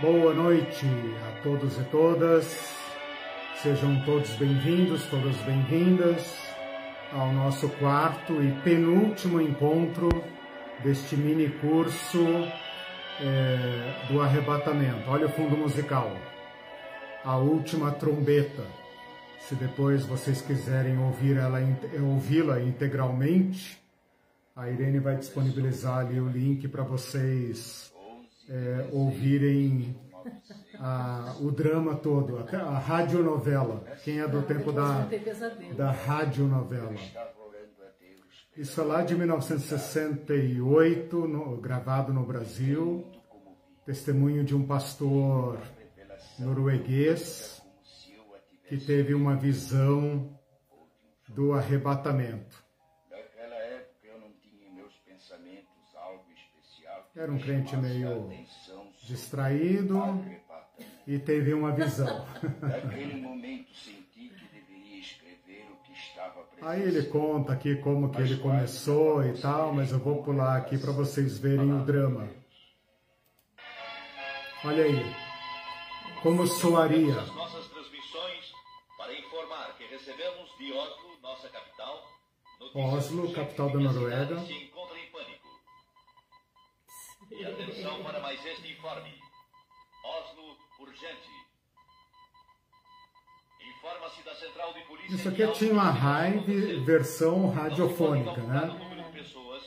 Boa noite a todos e todas. Sejam todos bem-vindos, todas bem-vindas ao nosso quarto e penúltimo encontro deste mini curso é, do arrebatamento. Olha o fundo musical. A última trombeta. Se depois vocês quiserem ouvir ela, ouvi-la integralmente, a Irene vai disponibilizar ali o link para vocês é, ouvirem a, o drama todo, a, a radionovela. Quem é do tempo da, da radionovela. Isso é lá de 1968, no, gravado no Brasil. Testemunho de um pastor norueguês que teve uma visão do arrebatamento. Era um crente meio distraído e teve uma visão. Naquele momento senti que deveria escrever o que estava Aí ele conta aqui como que ele começou e tal, mas eu vou pular aqui para vocês verem o drama. Olha aí, como soaria. nossas transmissões para informar que recebemos de Oslo, nossa capital, Oslo, capital da Noruega. E atenção para mais este informe. Oslo, urgente. Informa-se da central de polícia. Isso aqui é Tim Hive, versão radiofônica, né? Pessoas,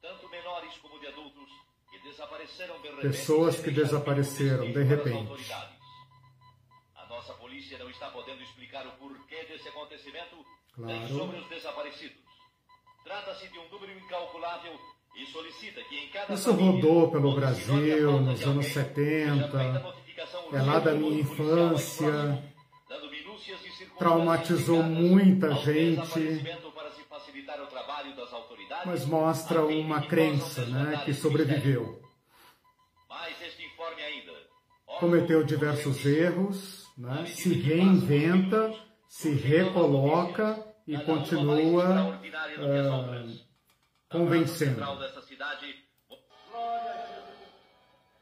tanto menores como de adultos, que desapareceram de repente. Pessoas que desapareceram de repente. A nossa polícia não está podendo explicar o porquê desse acontecimento claro. nem sobre os desaparecidos. Trata-se de um número incalculável isso rodou pelo Brasil nos anos 70, é lá da minha infância, traumatizou muita gente, mas mostra uma crença né, que sobreviveu. Cometeu diversos erros, né, se reinventa, se recoloca e continua. Uh, convencendo.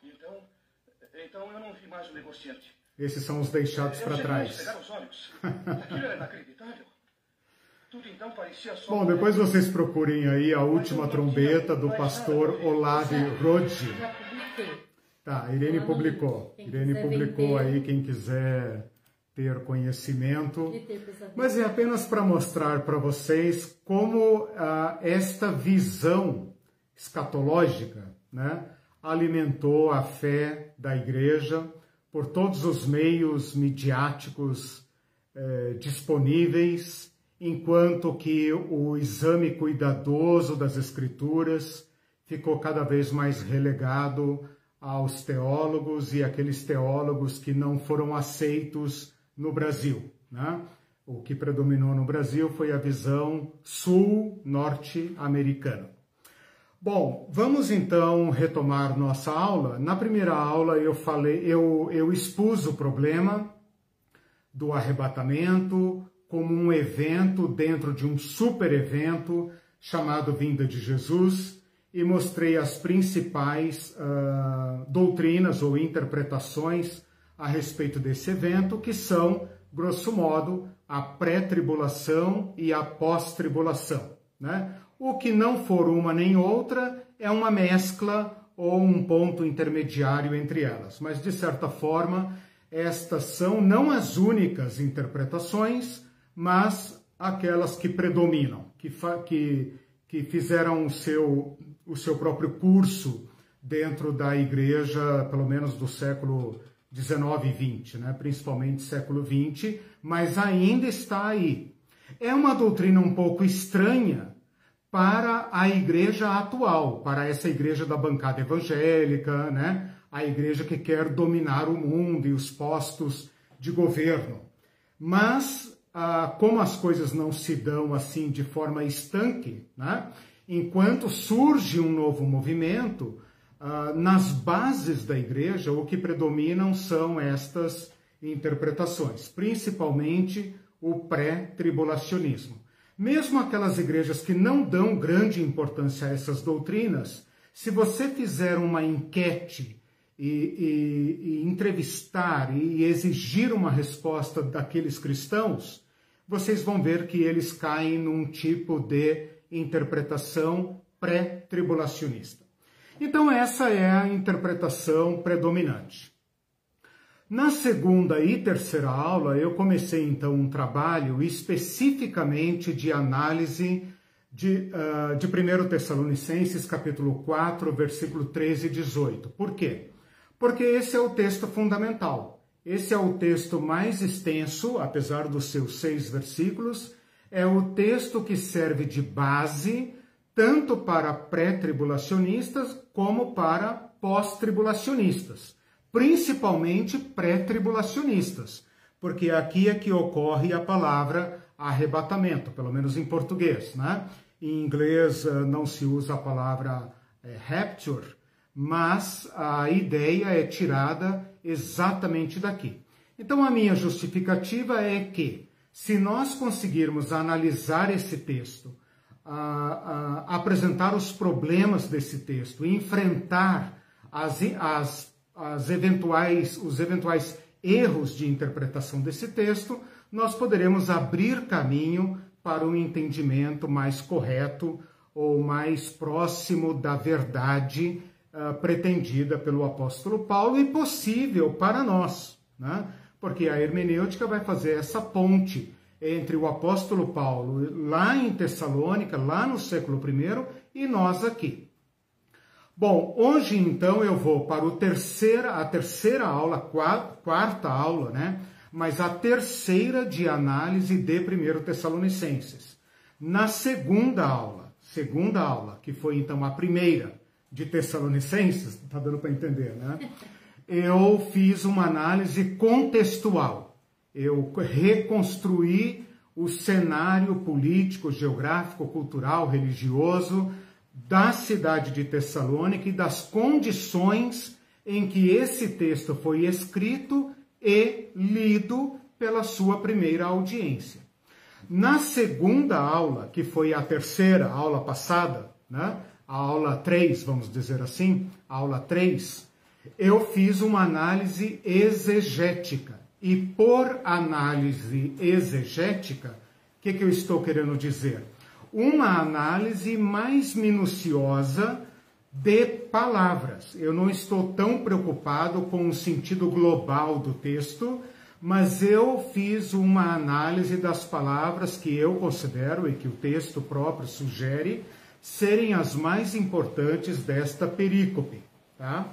Então, então eu não vi mais o negociante. Esses são os deixados para trás. Então Bom, depois vocês procurem aí a última trombeta do pastor Olavi Rodi. Tá, Irene publicou. Irene publicou aí, quem quiser ter conhecimento, mas é apenas para mostrar para vocês como ah, esta visão escatológica né, alimentou a fé da igreja por todos os meios midiáticos eh, disponíveis, enquanto que o exame cuidadoso das escrituras ficou cada vez mais relegado aos teólogos e aqueles teólogos que não foram aceitos no Brasil. Né? O que predominou no Brasil foi a visão sul-norte-americana. Bom, vamos então retomar nossa aula. Na primeira aula eu falei, eu, eu expus o problema do arrebatamento como um evento dentro de um super evento chamado Vinda de Jesus e mostrei as principais uh, doutrinas ou interpretações a respeito desse evento, que são, grosso modo, a pré-tribulação e a pós-tribulação. Né? O que não for uma nem outra é uma mescla ou um ponto intermediário entre elas. Mas, de certa forma, estas são não as únicas interpretações, mas aquelas que predominam, que, que, que fizeram o seu, o seu próprio curso dentro da igreja, pelo menos do século 19 e 20, né? principalmente século 20, mas ainda está aí. É uma doutrina um pouco estranha para a igreja atual, para essa igreja da bancada evangélica, né? a igreja que quer dominar o mundo e os postos de governo. Mas, ah, como as coisas não se dão assim de forma estanque, né? enquanto surge um novo movimento, ah, nas bases da igreja, o que predominam são estas interpretações, principalmente o pré-tribulacionismo. Mesmo aquelas igrejas que não dão grande importância a essas doutrinas, se você fizer uma enquete e, e, e entrevistar e exigir uma resposta daqueles cristãos, vocês vão ver que eles caem num tipo de interpretação pré-tribulacionista. Então, essa é a interpretação predominante. Na segunda e terceira aula, eu comecei então um trabalho especificamente de análise de, uh, de 1 Tessalonicenses, capítulo 4, versículo 13 e 18. Por quê? Porque esse é o texto fundamental. Esse é o texto mais extenso, apesar dos seus seis versículos, é o texto que serve de base tanto para pré-tribulacionistas como para pós-tribulacionistas principalmente pré-tribulacionistas, porque aqui é que ocorre a palavra arrebatamento, pelo menos em português, né? Em inglês eh, não se usa a palavra é, rapture, mas a ideia é tirada exatamente daqui. Então a minha justificativa é que, se nós conseguirmos analisar esse texto, a, a, apresentar os problemas desse texto, enfrentar as, as as eventuais, os eventuais erros de interpretação desse texto, nós poderemos abrir caminho para um entendimento mais correto ou mais próximo da verdade uh, pretendida pelo apóstolo Paulo e possível para nós, né? porque a hermenêutica vai fazer essa ponte entre o apóstolo Paulo lá em Tessalônica, lá no século I, e nós aqui. Bom, hoje então eu vou para o terceira, a terceira aula, quarta, aula, né? Mas a terceira de análise de 1 Tessalonicenses. Na segunda aula, segunda aula, que foi então a primeira de Tessalonicenses, tá dando para entender, né? Eu fiz uma análise contextual. Eu reconstruí o cenário político, geográfico, cultural, religioso da cidade de Tessalônica e das condições em que esse texto foi escrito e lido pela sua primeira audiência. Na segunda aula, que foi a terceira aula passada, né? a aula 3, vamos dizer assim, a aula 3, eu fiz uma análise exegética. E por análise exegética, o que, que eu estou querendo dizer? uma análise mais minuciosa de palavras. Eu não estou tão preocupado com o sentido global do texto, mas eu fiz uma análise das palavras que eu considero e que o texto próprio sugere serem as mais importantes desta perícope. Tá?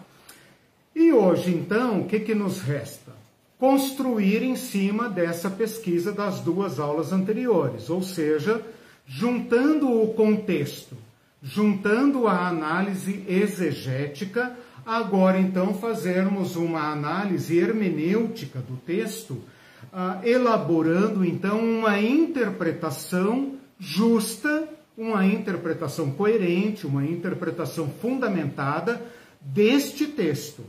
E hoje, então, o que, que nos resta? Construir em cima dessa pesquisa das duas aulas anteriores, ou seja, juntando o contexto, juntando a análise exegética, agora então fazermos uma análise hermenêutica do texto, uh, elaborando então uma interpretação justa, uma interpretação coerente, uma interpretação fundamentada deste texto.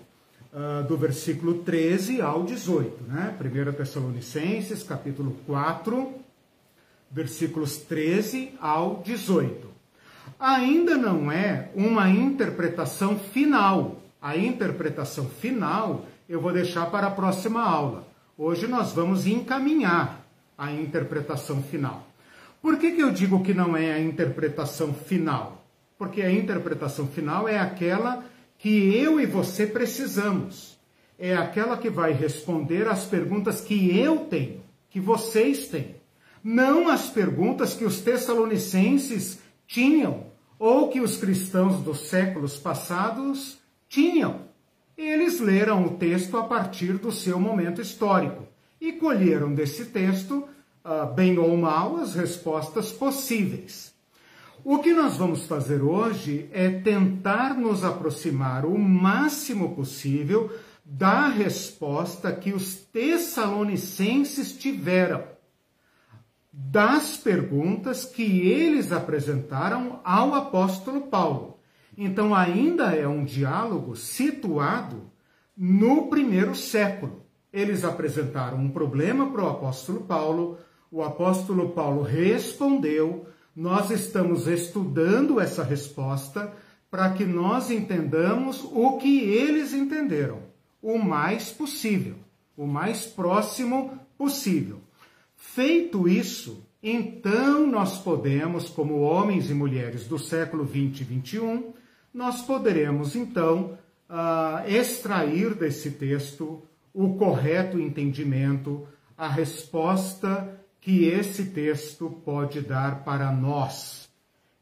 Uh, do versículo 13 ao 18, né? 1 Tessalonicenses, capítulo 4, versículos 13 ao 18. Ainda não é uma interpretação final. A interpretação final eu vou deixar para a próxima aula. Hoje nós vamos encaminhar a interpretação final. Por que, que eu digo que não é a interpretação final? Porque a interpretação final é aquela que eu e você precisamos. É aquela que vai responder às perguntas que eu tenho, que vocês têm não as perguntas que os tessalonicenses tinham ou que os cristãos dos séculos passados tinham. Eles leram o texto a partir do seu momento histórico e colheram desse texto, ah, bem ou mal, as respostas possíveis. O que nós vamos fazer hoje é tentar nos aproximar o máximo possível da resposta que os tessalonicenses tiveram das perguntas que eles apresentaram ao apóstolo Paulo. Então, ainda é um diálogo situado no primeiro século. Eles apresentaram um problema para o apóstolo Paulo, o apóstolo Paulo respondeu, nós estamos estudando essa resposta, para que nós entendamos o que eles entenderam, o mais possível, o mais próximo possível. Feito isso, então nós podemos, como homens e mulheres do século 20 e 21, nós poderemos então uh, extrair desse texto o correto entendimento, a resposta que esse texto pode dar para nós,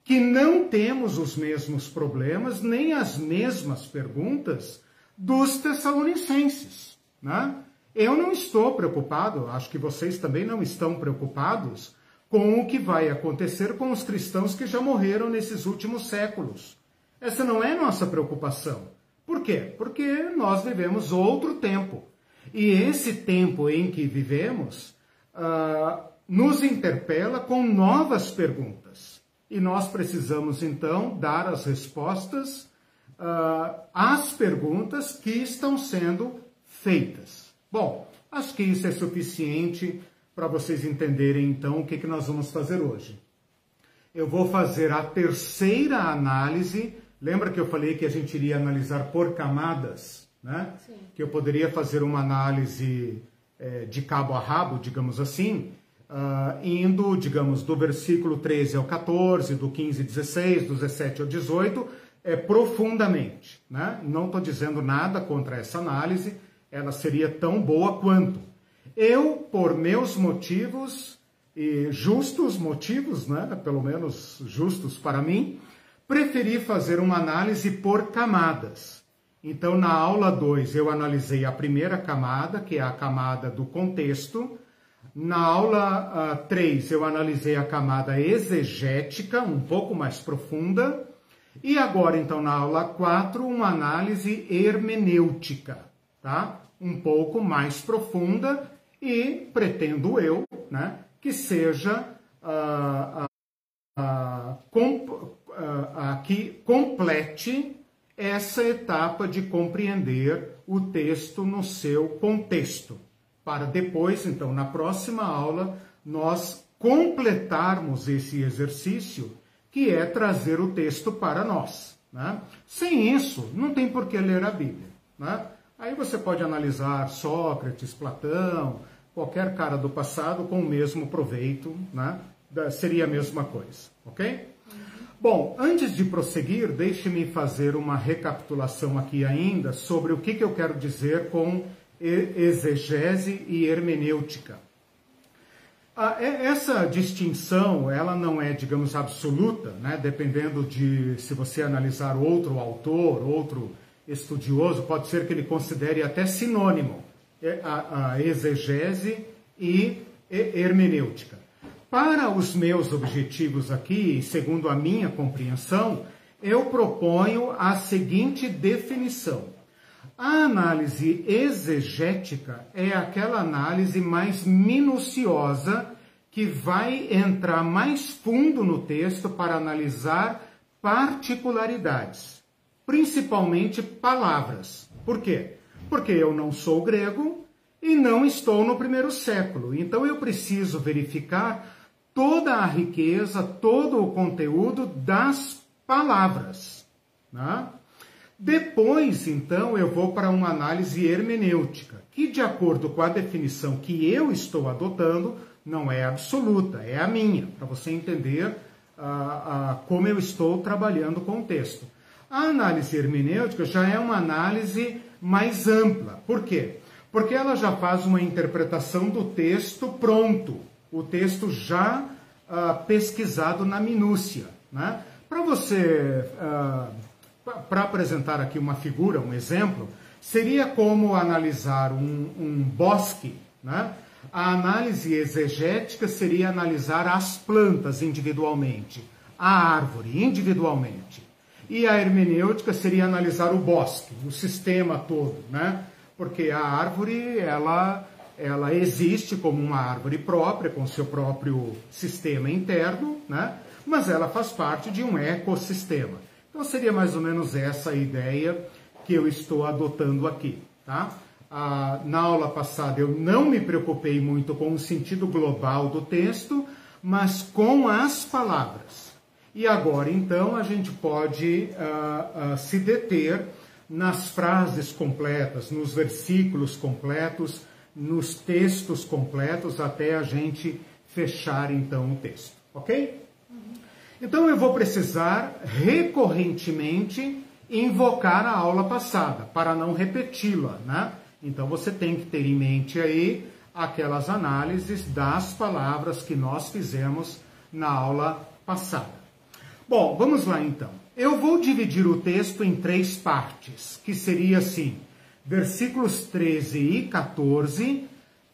que não temos os mesmos problemas nem as mesmas perguntas dos tessalonicenses. Né? Eu não estou preocupado, acho que vocês também não estão preocupados com o que vai acontecer com os cristãos que já morreram nesses últimos séculos. Essa não é nossa preocupação. Por quê? Porque nós vivemos outro tempo. E esse tempo em que vivemos uh, nos interpela com novas perguntas. E nós precisamos, então, dar as respostas uh, às perguntas que estão sendo feitas. Bom, acho que isso é suficiente para vocês entenderem então o que, que nós vamos fazer hoje. Eu vou fazer a terceira análise. Lembra que eu falei que a gente iria analisar por camadas? Né? Sim. Que eu poderia fazer uma análise é, de cabo a rabo, digamos assim, uh, indo, digamos, do versículo 13 ao 14, do 15 ao 16, do 17 ao 18, é, profundamente. Né? Não estou dizendo nada contra essa análise, ela seria tão boa quanto. Eu, por meus motivos, e justos motivos, né, pelo menos justos para mim, preferi fazer uma análise por camadas. Então, na aula 2, eu analisei a primeira camada, que é a camada do contexto. Na aula 3, uh, eu analisei a camada exegética, um pouco mais profunda. E agora, então, na aula 4, uma análise hermenêutica, tá? Um pouco mais profunda e pretendo eu né, que seja uh, uh, uh, que complete essa etapa de compreender o texto no seu contexto, para depois, então, na próxima aula, nós completarmos esse exercício, que é trazer o texto para nós. Né? Sem isso, não tem por que ler a Bíblia. Né? Aí você pode analisar Sócrates, Platão, qualquer cara do passado com o mesmo proveito, né? seria a mesma coisa, ok? Bom, antes de prosseguir, deixe-me fazer uma recapitulação aqui ainda sobre o que, que eu quero dizer com exegese e hermenêutica. Essa distinção, ela não é, digamos, absoluta, né? dependendo de se você analisar outro autor, outro estudioso, pode ser que ele considere até sinônimo a, a exegese e hermenêutica. Para os meus objetivos aqui, segundo a minha compreensão, eu proponho a seguinte definição. A análise exegética é aquela análise mais minuciosa que vai entrar mais fundo no texto para analisar particularidades, principalmente palavras. Por quê? Porque eu não sou grego e não estou no primeiro século. Então eu preciso verificar toda a riqueza, todo o conteúdo das palavras. Né? Depois, então, eu vou para uma análise hermenêutica, que, de acordo com a definição que eu estou adotando, não é absoluta, é a minha, para você entender uh, uh, como eu estou trabalhando com o texto. A análise hermenêutica já é uma análise mais ampla. Por quê? Porque ela já faz uma interpretação do texto pronto, o texto já uh, pesquisado na minúcia. Né? Para você, uh, para apresentar aqui uma figura, um exemplo, seria como analisar um, um bosque. Né? A análise exegética seria analisar as plantas individualmente, a árvore individualmente. E a hermenêutica seria analisar o bosque, o sistema todo, né? Porque a árvore, ela, ela existe como uma árvore própria, com seu próprio sistema interno, né? Mas ela faz parte de um ecossistema. Então seria mais ou menos essa a ideia que eu estou adotando aqui, tá? Ah, na aula passada eu não me preocupei muito com o sentido global do texto, mas com as palavras. E agora, então, a gente pode uh, uh, se deter nas frases completas, nos versículos completos, nos textos completos, até a gente fechar, então, o texto. Ok? Então, eu vou precisar recorrentemente invocar a aula passada, para não repeti-la, né? Então, você tem que ter em mente aí aquelas análises das palavras que nós fizemos na aula passada. Bom, vamos lá então. Eu vou dividir o texto em três partes, que seria assim: versículos 13 e 14,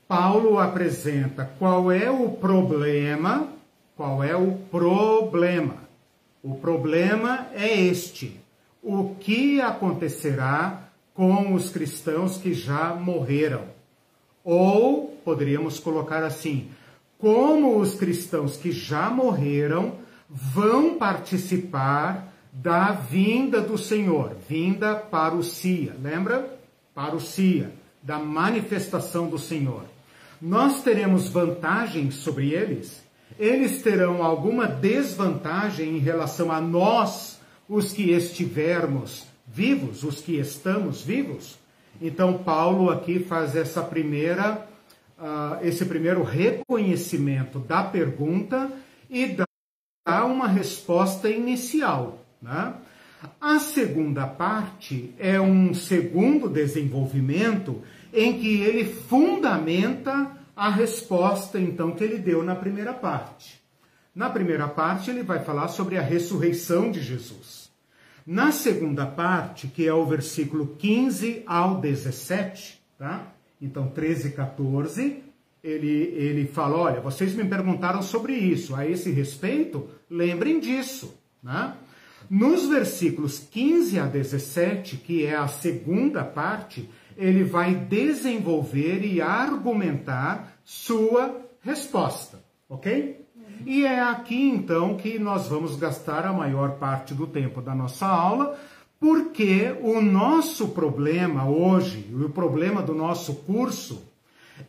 Paulo apresenta qual é o problema, qual é o problema. O problema é este: o que acontecerá com os cristãos que já morreram? Ou poderíamos colocar assim: como os cristãos que já morreram vão participar da vinda do Senhor, vinda para o Cia, lembra? Para o Cia, da manifestação do Senhor. Nós teremos vantagem sobre eles? Eles terão alguma desvantagem em relação a nós, os que estivermos vivos, os que estamos vivos? Então, Paulo aqui faz essa primeira, uh, esse primeiro reconhecimento da pergunta e dá uma resposta inicial. Né? A segunda parte é um segundo desenvolvimento em que ele fundamenta a resposta, então, que ele deu na primeira parte. Na primeira parte, ele vai falar sobre a ressurreição de Jesus. Na segunda parte, que é o versículo 15 ao 17, tá? Então, 13 e 14, ele, ele fala: olha, vocês me perguntaram sobre isso, a esse respeito, lembrem disso, né? Nos versículos 15 a 17, que é a segunda parte, ele vai desenvolver e argumentar sua resposta, ok? E é aqui então que nós vamos gastar a maior parte do tempo da nossa aula, porque o nosso problema hoje, o problema do nosso curso,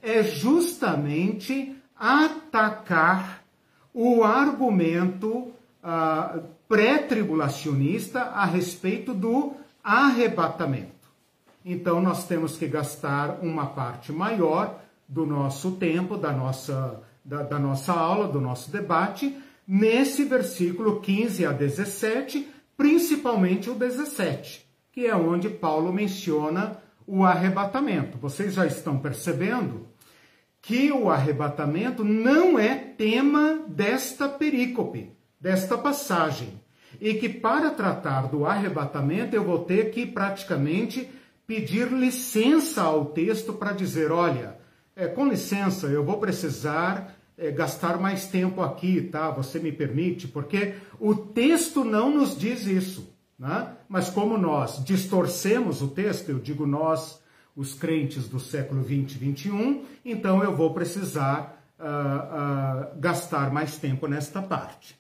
é justamente atacar o argumento ah, pré-tribulacionista a respeito do arrebatamento. Então, nós temos que gastar uma parte maior do nosso tempo, da nossa, da, da nossa aula, do nosso debate, nesse versículo 15 a 17, principalmente o 17, que é onde Paulo menciona o arrebatamento. Vocês já estão percebendo que o arrebatamento não é tema desta perícope desta passagem e que para tratar do arrebatamento eu vou ter que praticamente pedir licença ao texto para dizer, olha, é, com licença, eu vou precisar é, gastar mais tempo aqui, tá? Você me permite? Porque o texto não nos diz isso, né? Mas como nós distorcemos o texto, eu digo nós, os crentes do século 20 e 21, então eu vou precisar uh, uh, gastar mais tempo nesta parte.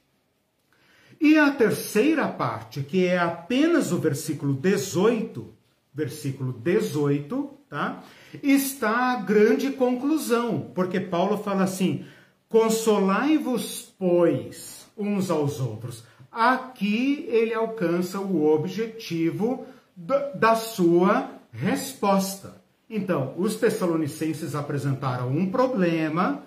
E a terceira parte, que é apenas o versículo 18, versículo 18, tá? Está a grande conclusão, porque Paulo fala assim: consolai-vos, pois, uns aos outros. Aqui ele alcança o objetivo da sua resposta. Então, os Tessalonicenses apresentaram um problema,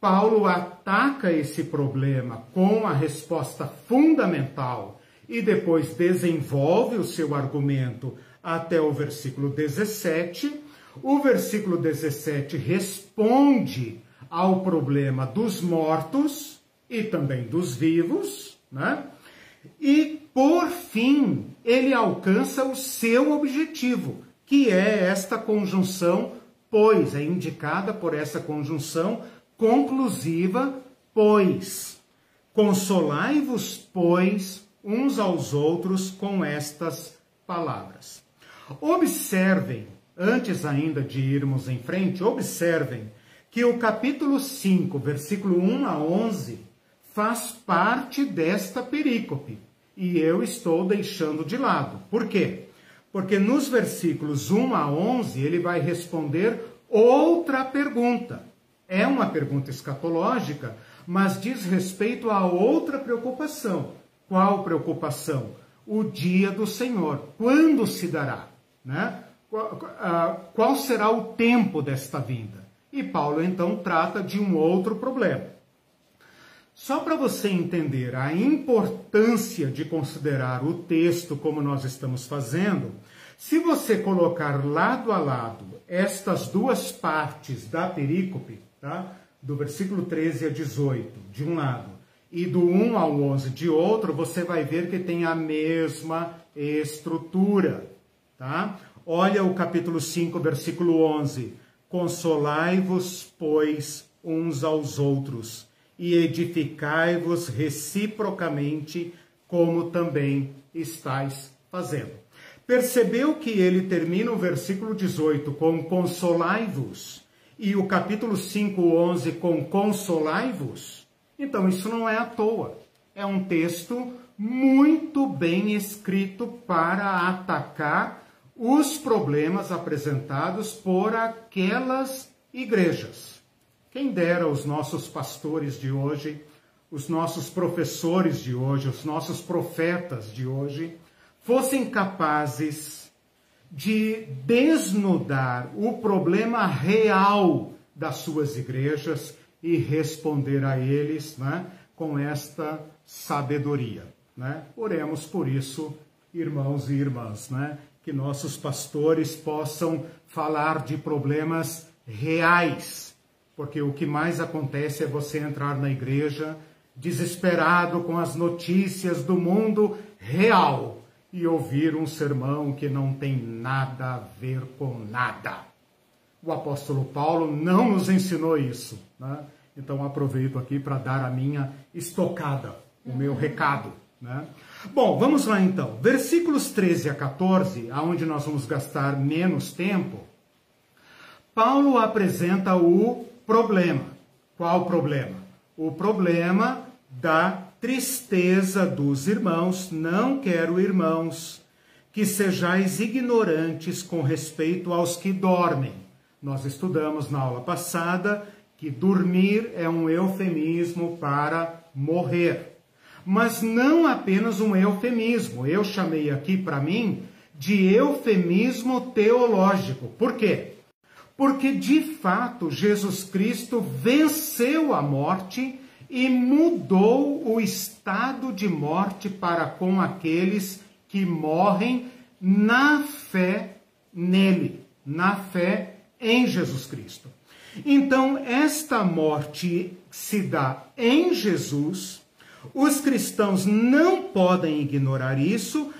Paulo ataca esse problema com a resposta fundamental e depois desenvolve o seu argumento até o versículo 17. O versículo 17 responde ao problema dos mortos e também dos vivos, né? E por fim, ele alcança o seu objetivo, que é esta conjunção, pois é indicada por essa conjunção conclusiva, pois. Consolai-vos, pois, uns aos outros com estas palavras. Observem, antes ainda de irmos em frente, observem que o capítulo 5, versículo 1 a 11, faz parte desta perícope e eu estou deixando de lado. Por quê? Porque nos versículos 1 a 11 ele vai responder outra pergunta. É uma pergunta escatológica, mas diz respeito a outra preocupação, Qual preocupação? O dia do Senhor. Quando se dará? Né? Qual será o tempo desta vinda? E Paulo então trata de um outro problema. Só para você entender a importância de considerar o texto como nós estamos fazendo, se você colocar lado a lado estas duas partes da perícope, tá? do versículo 13 a 18, de um lado, e do 1 ao 11 de outro, você vai ver que tem a mesma estrutura. Tá? Olha o capítulo 5, versículo 11. Consolai-vos, pois, uns aos outros e edificai-vos reciprocamente, como também estáis fazendo. Percebeu que ele termina o versículo 18 com consolai-vos e o capítulo 5, 11 com consolai-vos? Então isso não é à toa. É um texto muito bem escrito para atacar os problemas apresentados por aquelas igrejas. Quem dera os nossos pastores de hoje, os nossos professores de hoje, os nossos profetas de hoje, fossem capazes de desnudar o problema real das suas igrejas e responder a eles né, com esta sabedoria. Né? Oremos por isso, irmãos e irmãs, né? Que nossos pastores possam falar de problemas reais porque o que mais acontece é você entrar na igreja desesperado com as notícias do mundo real e ouvir um sermão que não tem nada a ver com nada. O apóstolo Paulo não nos ensinou isso. Né? Então aproveito aqui para dar a minha estocada, o meu recado. Né? Bom, vamos lá então. Versículos 13 a 14, aonde nós vamos gastar menos tempo. Paulo apresenta o problema. Qual problema? O problema da tristeza dos irmãos. Não quero, irmãos, que sejais ignorantes com respeito aos que dormem. Nós estudamos na aula passada que dormir é um eufemismo para morrer. Mas não apenas um eufemismo. Eu chamei aqui para mim de eufemismo teológico. Por quê? porque de fato Jesus Cristo venceu a morte e mudou o estado de morte para com aqueles que morrem na fé nele, na fé em Jesus Cristo. Então, esta morte se dá em Jesus, os cristãos não podem ignorar isso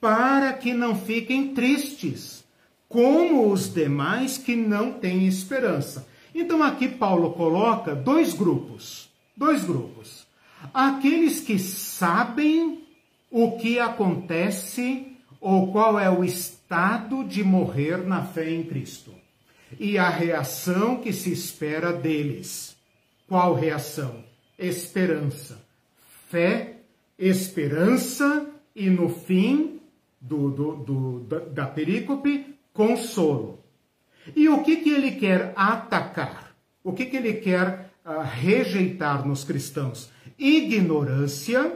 para que não fiquem tristes como os demais que não têm esperança. Então aqui Paulo coloca dois grupos, dois grupos. Aqueles que sabem o que acontece ou qual é o estado de morrer na fé em Cristo e a reação que se espera deles. Qual reação? Esperança. Fé, esperança e no fim do, do, do da perícope, consolo. E o que, que ele quer atacar? O que, que ele quer uh, rejeitar nos cristãos? Ignorância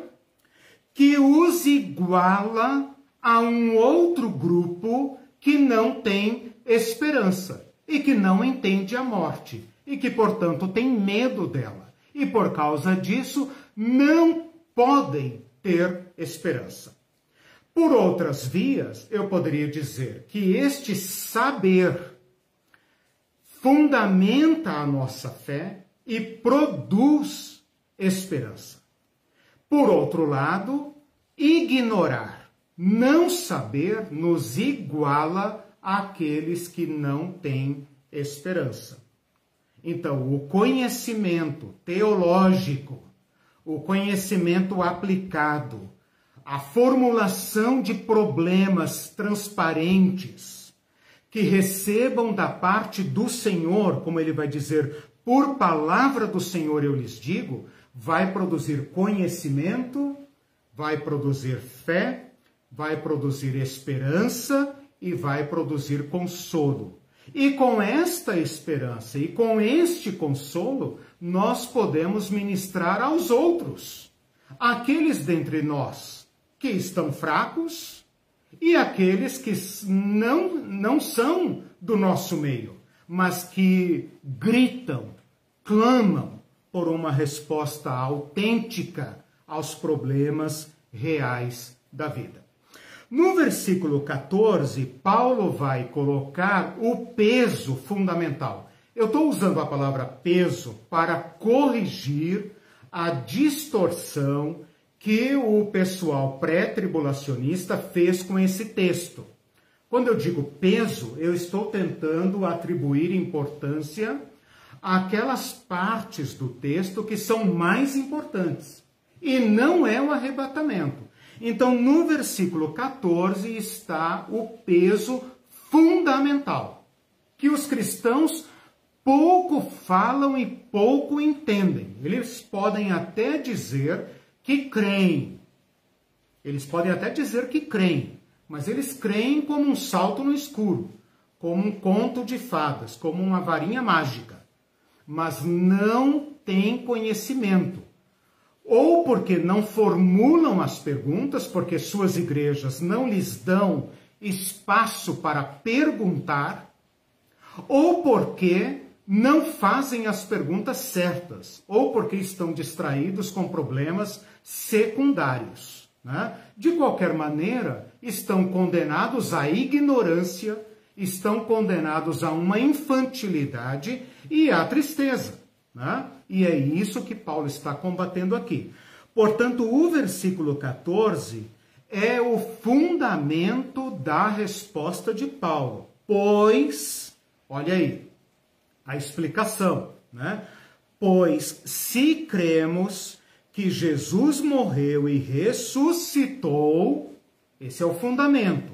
que os iguala a um outro grupo que não tem esperança e que não entende a morte e que, portanto, tem medo dela. E por causa disso, não podem ter esperança. Por outras vias, eu poderia dizer que este saber fundamenta a nossa fé e produz esperança. Por outro lado, ignorar, não saber, nos iguala àqueles que não têm esperança. Então, o conhecimento teológico, o conhecimento aplicado, a formulação de problemas transparentes que recebam da parte do Senhor, como ele vai dizer, por palavra do Senhor eu lhes digo, vai produzir conhecimento, vai produzir fé, vai produzir esperança e vai produzir consolo. E com esta esperança e com este consolo, nós podemos ministrar aos outros aqueles dentre nós que estão fracos e aqueles que não, não são do nosso meio, mas que gritam, clamam por uma resposta autêntica aos problemas reais da vida. No versículo 14, Paulo vai colocar o peso fundamental. Eu estou usando a palavra peso para corrigir a distorção que o pessoal pré-tribulacionista fez com esse texto. Quando eu digo peso, eu estou tentando atribuir importância àquelas partes do texto que são mais importantes. E não é o arrebatamento. Então, no versículo 14 está o peso fundamental, que os cristãos pouco falam e pouco entendem. Eles podem até dizer que creem. Eles podem até dizer que creem, mas eles creem como um salto no escuro, como um conto de fadas, como uma varinha mágica, mas não têm conhecimento ou porque não formulam as perguntas, porque suas igrejas não lhes dão espaço para perguntar, ou porque não fazem as perguntas certas, ou porque estão distraídos com problemas secundários. Né? De qualquer maneira, estão condenados à ignorância, estão condenados a uma infantilidade e à tristeza. Né? E é isso que Paulo está combatendo aqui. Portanto, o versículo 14 é o fundamento da resposta de Paulo. Pois, olha aí, a explicação, né? Pois se cremos que Jesus morreu e ressuscitou, esse é o fundamento.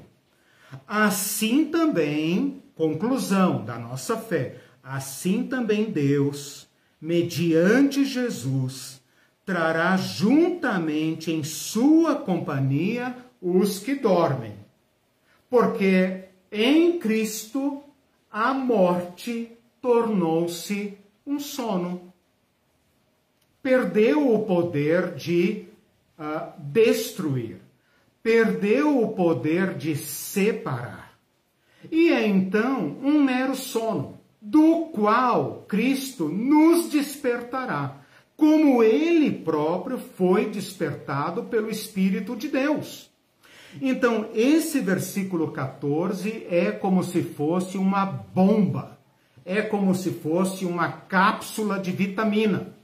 Assim também, conclusão da nossa fé, assim também Deus mediante Jesus, trará juntamente em sua companhia os que dormem. Porque em Cristo a morte tornou-se um sono. Perdeu o poder de uh, destruir, perdeu o poder de separar. E é então um mero sono do qual Cristo nos despertará, como ele próprio foi despertado pelo Espírito de Deus. Então, esse versículo 14 é como se fosse uma bomba, é como se fosse uma cápsula de vitamina,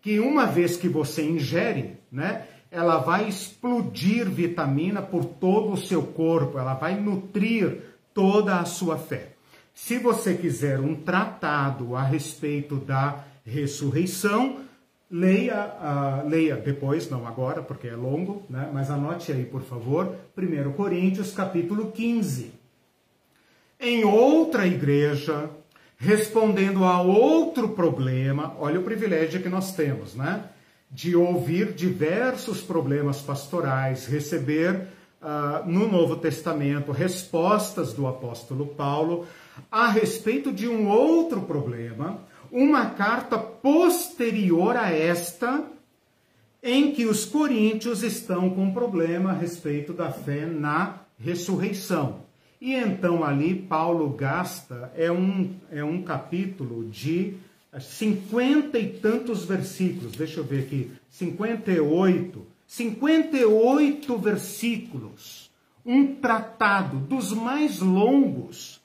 que uma vez que você ingere, né, ela vai explodir vitamina por todo o seu corpo, ela vai nutrir toda a sua fé. Se você quiser um tratado a respeito da ressurreição, leia, uh, leia depois, não agora, porque é longo, né? mas anote aí, por favor, 1 Coríntios capítulo 15. Em outra igreja, respondendo a outro problema, olha o privilégio que nós temos, né? De ouvir diversos problemas pastorais, receber uh, no Novo Testamento respostas do apóstolo Paulo a respeito de um outro problema, uma carta posterior a esta, em que os coríntios estão com um problema a respeito da fé na ressurreição. E então ali Paulo gasta, é um, é um capítulo de cinquenta e tantos versículos, deixa eu ver aqui, 58, 58 versículos, um tratado dos mais longos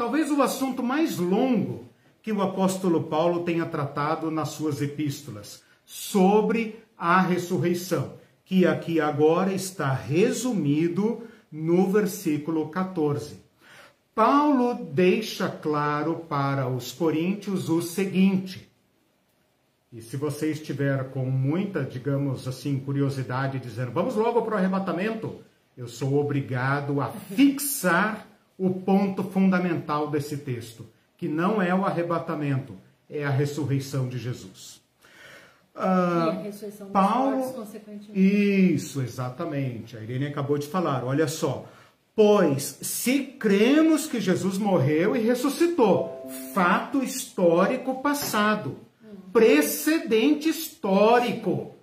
Talvez o assunto mais longo que o apóstolo Paulo tenha tratado nas suas epístolas, sobre a ressurreição, que aqui agora está resumido no versículo 14. Paulo deixa claro para os coríntios o seguinte: e se você estiver com muita, digamos assim, curiosidade, dizendo, vamos logo para o arrebatamento, eu sou obrigado a fixar o ponto fundamental desse texto, que não é o arrebatamento, é a ressurreição de Jesus. Ah, a ressurreição Paulo, mortos. Isso, exatamente. A Irene acabou de falar. Olha só. Pois, se cremos que Jesus morreu e ressuscitou, fato histórico passado, precedente histórico.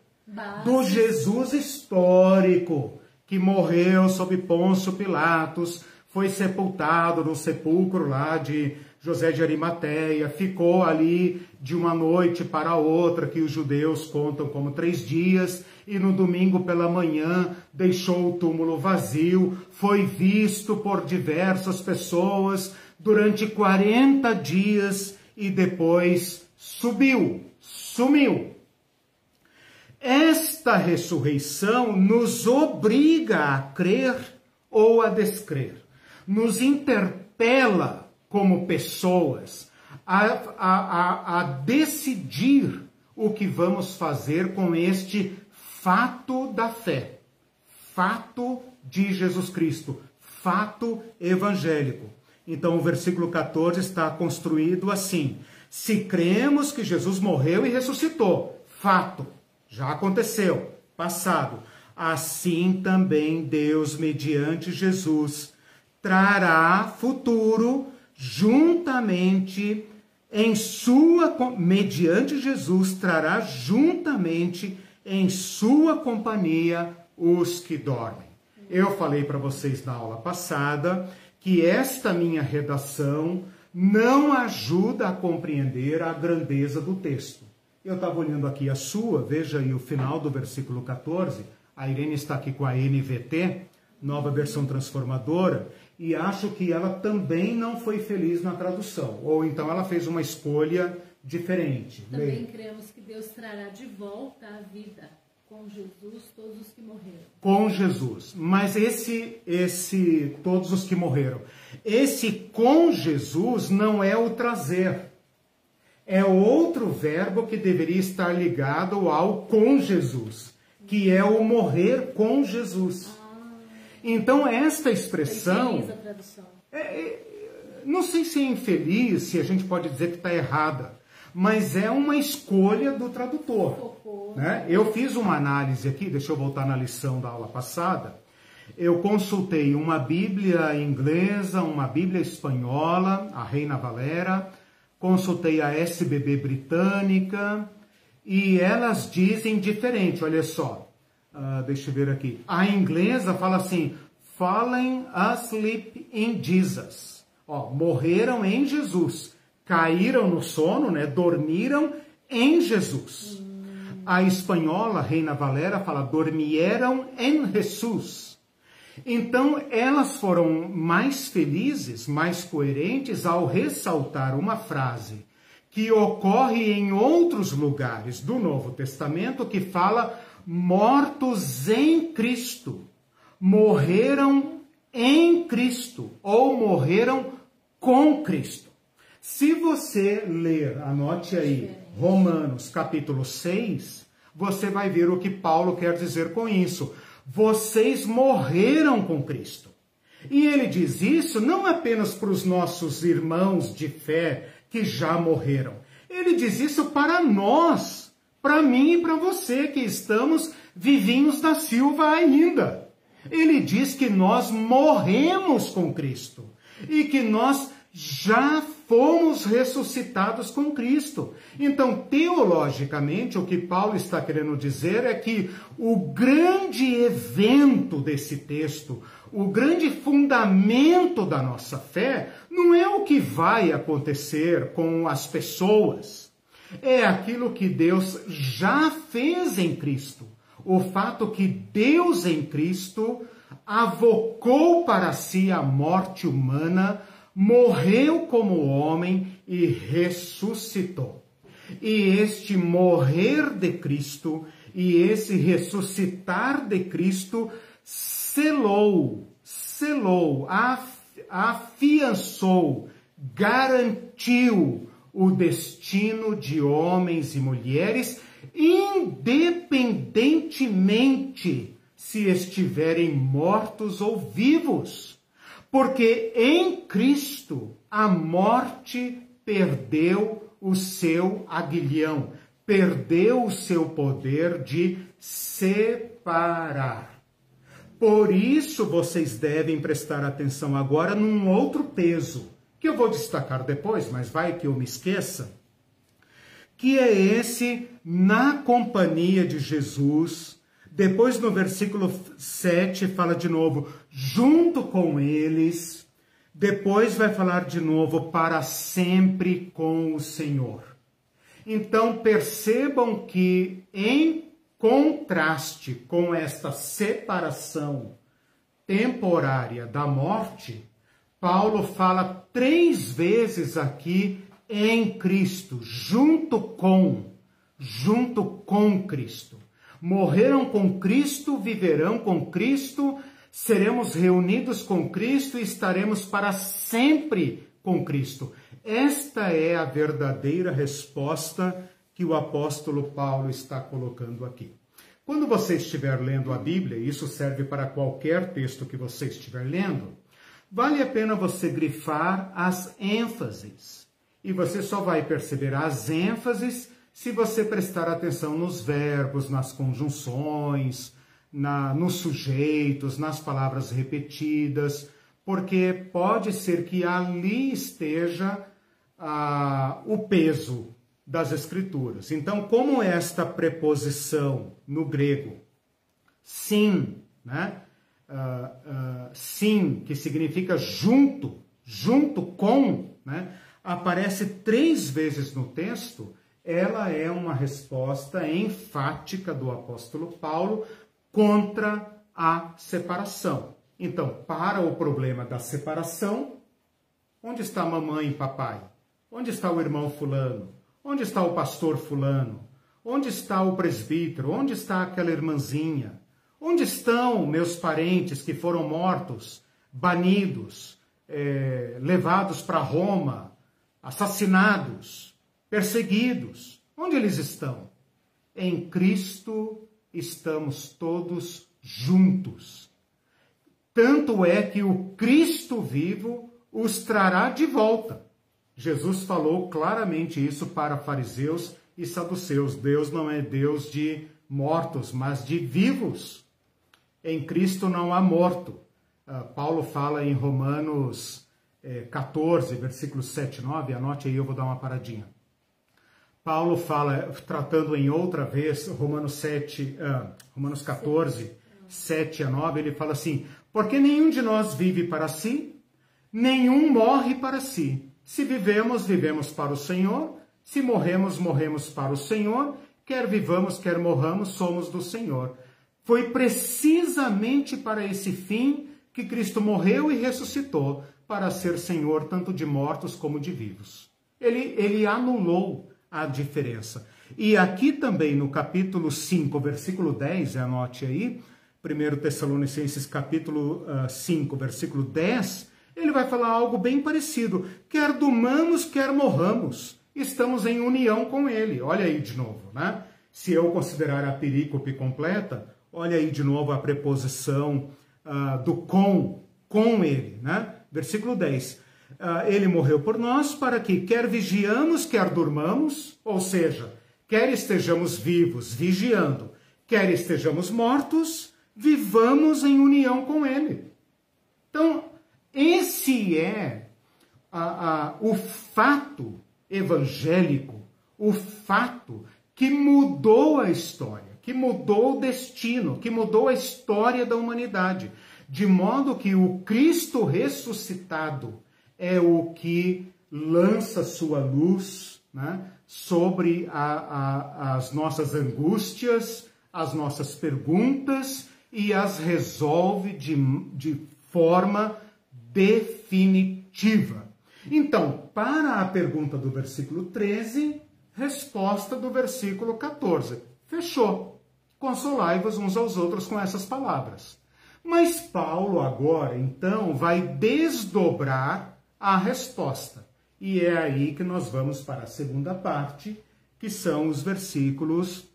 do Jesus histórico, que morreu sob Pôncio Pilatos, foi sepultado no sepulcro lá de José de Arimateia, ficou ali de uma noite para outra, que os judeus contam como três dias, e no domingo pela manhã deixou o túmulo vazio, foi visto por diversas pessoas durante 40 dias e depois subiu, sumiu. Esta ressurreição nos obriga a crer ou a descrer, nos interpela como pessoas a, a, a, a decidir o que vamos fazer com este fato da fé, fato de Jesus Cristo, fato evangélico. Então o versículo 14 está construído assim: se cremos que Jesus morreu e ressuscitou, fato, já aconteceu, passado. Assim também Deus, mediante Jesus, trará futuro juntamente em sua mediante Jesus trará juntamente em sua companhia os que dormem. Eu falei para vocês na aula passada que esta minha redação não ajuda a compreender a grandeza do texto. Eu estava olhando aqui a sua, veja aí o final do versículo 14. A Irene está aqui com a NVT, nova versão transformadora, e acho que ela também não foi feliz na tradução, ou então ela fez uma escolha diferente. Também Leia. cremos que Deus trará de volta à vida com Jesus todos os que morreram. Com Jesus. Mas esse esse todos os que morreram. Esse com Jesus não é o trazer é outro verbo que deveria estar ligado ao com Jesus, que é o morrer com Jesus. Então, esta expressão. É, é, não sei se é infeliz, se a gente pode dizer que está errada, mas é uma escolha do tradutor. Né? Eu fiz uma análise aqui, deixa eu voltar na lição da aula passada. Eu consultei uma Bíblia inglesa, uma Bíblia espanhola, a Reina Valera, consultei a SBB britânica e elas dizem diferente, olha só. Uh, deixa eu ver aqui. A inglesa fala assim: fallen asleep in Jesus. Ó, morreram em Jesus. Caíram no sono, né? Dormiram em Jesus. A espanhola, Reina Valera, fala: dormieram em Jesus. Então, elas foram mais felizes, mais coerentes ao ressaltar uma frase que ocorre em outros lugares do Novo Testamento que fala mortos em Cristo, morreram em Cristo ou morreram com Cristo. Se você ler, anote aí, Romanos capítulo 6, você vai ver o que Paulo quer dizer com isso vocês morreram com Cristo. E ele diz isso não apenas para os nossos irmãos de fé que já morreram. Ele diz isso para nós, para mim e para você que estamos vivinhos da Silva ainda. Ele diz que nós morremos com Cristo e que nós já fomos ressuscitados com Cristo. Então, teologicamente, o que Paulo está querendo dizer é que o grande evento desse texto, o grande fundamento da nossa fé, não é o que vai acontecer com as pessoas, é aquilo que Deus já fez em Cristo. O fato que Deus em Cristo avocou para si a morte humana morreu como homem e ressuscitou. E este morrer de Cristo e esse ressuscitar de Cristo selou, selou, afiançou, garantiu o destino de homens e mulheres, independentemente se estiverem mortos ou vivos porque em Cristo a morte perdeu o seu aguilhão, perdeu o seu poder de separar. Por isso vocês devem prestar atenção agora num outro peso, que eu vou destacar depois, mas vai que eu me esqueça, que é esse na companhia de Jesus. Depois no versículo 7 fala de novo, junto com eles. Depois vai falar de novo, para sempre com o Senhor. Então percebam que, em contraste com esta separação temporária da morte, Paulo fala três vezes aqui em Cristo, junto com, junto com Cristo. Morreram com Cristo, viverão com Cristo, seremos reunidos com Cristo e estaremos para sempre com Cristo. Esta é a verdadeira resposta que o apóstolo Paulo está colocando aqui. Quando você estiver lendo a Bíblia, isso serve para qualquer texto que você estiver lendo, vale a pena você grifar as ênfases. E você só vai perceber as ênfases se você prestar atenção nos verbos, nas conjunções, na, nos sujeitos, nas palavras repetidas, porque pode ser que ali esteja ah, o peso das Escrituras. Então, como esta preposição no grego, sim, né? Uh, sim, que significa junto, junto com, né? aparece três vezes no texto, ela é uma resposta enfática do apóstolo Paulo contra a separação. Então, para o problema da separação, onde está mamãe e papai? Onde está o irmão fulano? Onde está o pastor fulano? Onde está o presbítero? Onde está aquela irmãzinha? Onde estão meus parentes que foram mortos, banidos, é, levados para Roma, assassinados, perseguidos? Onde eles estão? Em Cristo estamos todos juntos. Tanto é que o Cristo vivo os trará de volta. Jesus falou claramente isso para fariseus e saduceus. Deus não é Deus de mortos, mas de vivos. Em Cristo não há morto. Uh, Paulo fala em Romanos eh, 14, versículos 7 e 9. Anote aí, eu vou dar uma paradinha. Paulo fala, tratando em outra vez, Romanos 7, uh, Romanos 14, 7 a 9, ele fala assim: Porque nenhum de nós vive para si, nenhum morre para si. Se vivemos, vivemos para o Senhor. Se morremos, morremos para o Senhor. Quer vivamos, quer morramos, somos do Senhor. Foi precisamente para esse fim que Cristo morreu e ressuscitou, para ser Senhor tanto de mortos como de vivos. Ele, ele anulou a diferença. E aqui também no capítulo 5, versículo 10, anote aí, 1 Tessalonicenses capítulo 5, ah, versículo 10, ele vai falar algo bem parecido. Quer durmamos, quer morramos, estamos em união com ele. Olha aí de novo, né? Se eu considerar a perícope completa, olha aí de novo a preposição uh, do com, com ele, né? Versículo 10. Uh, ah, ele morreu por nós para que quer vigiamos, quer durmamos, ou seja, quer estejamos vivos, vigiando, quer estejamos mortos, vivamos em união com ele. Então, esse é a, a, o fato evangélico, o fato que mudou a história, que mudou o destino, que mudou a história da humanidade. De modo que o Cristo ressuscitado é o que lança sua luz né, sobre a, a, as nossas angústias, as nossas perguntas e as resolve de, de forma definitiva. Então, para a pergunta do versículo 13, resposta do versículo 14. Fechou. Consolai-vos uns aos outros com essas palavras. Mas Paulo agora, então, vai desdobrar a resposta. E é aí que nós vamos para a segunda parte, que são os versículos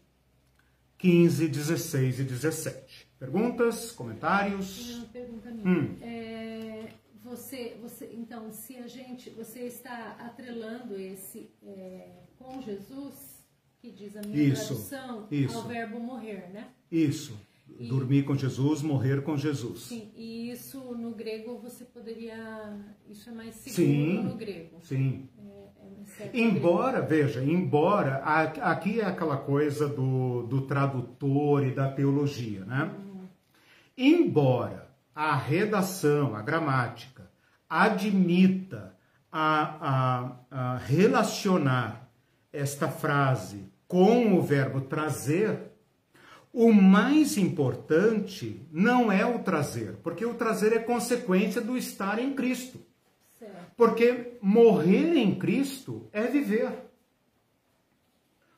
15, 16 e 17. Perguntas, comentários? Uma pergunta minha. Hum. É, você, você, então, se a gente, você está atrelando esse é, com Jesus, que diz a minha isso, tradução, isso. ao verbo morrer, né? Isso. E, Dormir com Jesus, morrer com Jesus. Sim, e isso no grego você poderia. Isso é mais seguro sim, no grego. Sim. É, é Embora, veja, embora, aqui é aquela coisa do, do tradutor e da teologia, né? Uhum. Embora a redação, a gramática, admita a, a, a relacionar esta frase com o verbo trazer, o mais importante não é o trazer, porque o trazer é consequência do estar em Cristo. Porque morrer em Cristo é viver.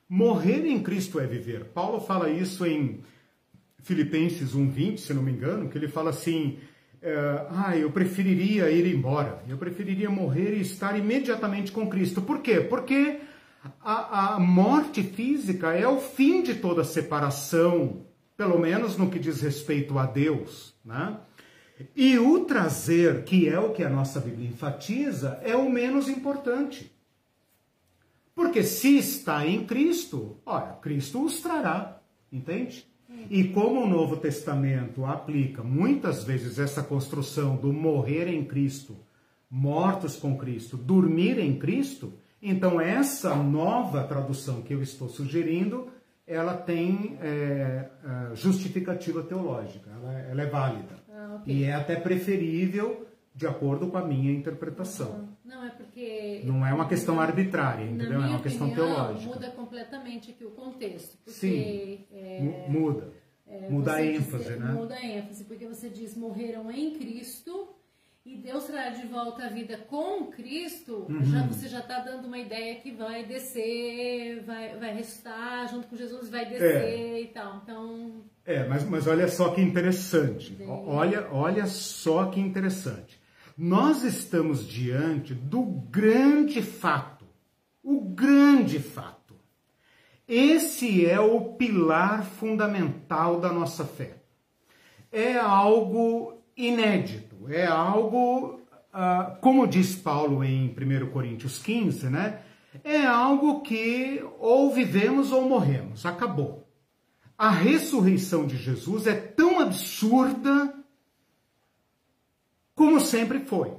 Morrer em Cristo é viver. Paulo fala isso em Filipenses 1,20, se não me engano, que ele fala assim: é, ah, eu preferiria ir embora, eu preferiria morrer e estar imediatamente com Cristo. Por quê? Porque a, a morte física é o fim de toda separação, pelo menos no que diz respeito a Deus, né? E o trazer, que é o que a nossa Bíblia enfatiza, é o menos importante. Porque se está em Cristo, olha, Cristo os trará, entende? E como o Novo Testamento aplica muitas vezes essa construção do morrer em Cristo, mortos com Cristo, dormir em Cristo, então essa nova tradução que eu estou sugerindo, ela tem é, é justificativa teológica, ela, é, ela é válida. Ah, okay. E é até preferível de acordo com a minha interpretação. Não, é porque. Não é uma questão arbitrária, entendeu? É uma questão opinião, teológica. Muda completamente aqui o contexto. Porque, Sim, é, muda. É, muda a ênfase, diz, né? Muda a ênfase, porque você diz morreram em Cristo e Deus trará de volta a vida com Cristo, uhum. já, você já está dando uma ideia que vai descer, vai, vai ressuscitar junto com Jesus, vai descer é. e tal. Então. É, mas, mas olha só que interessante. Olha, olha só que interessante. Nós estamos diante do grande fato, o grande fato. Esse é o pilar fundamental da nossa fé. É algo inédito, é algo, uh, como diz Paulo em 1 Coríntios 15, né? É algo que ou vivemos ou morremos, acabou. A ressurreição de Jesus é tão absurda como sempre foi.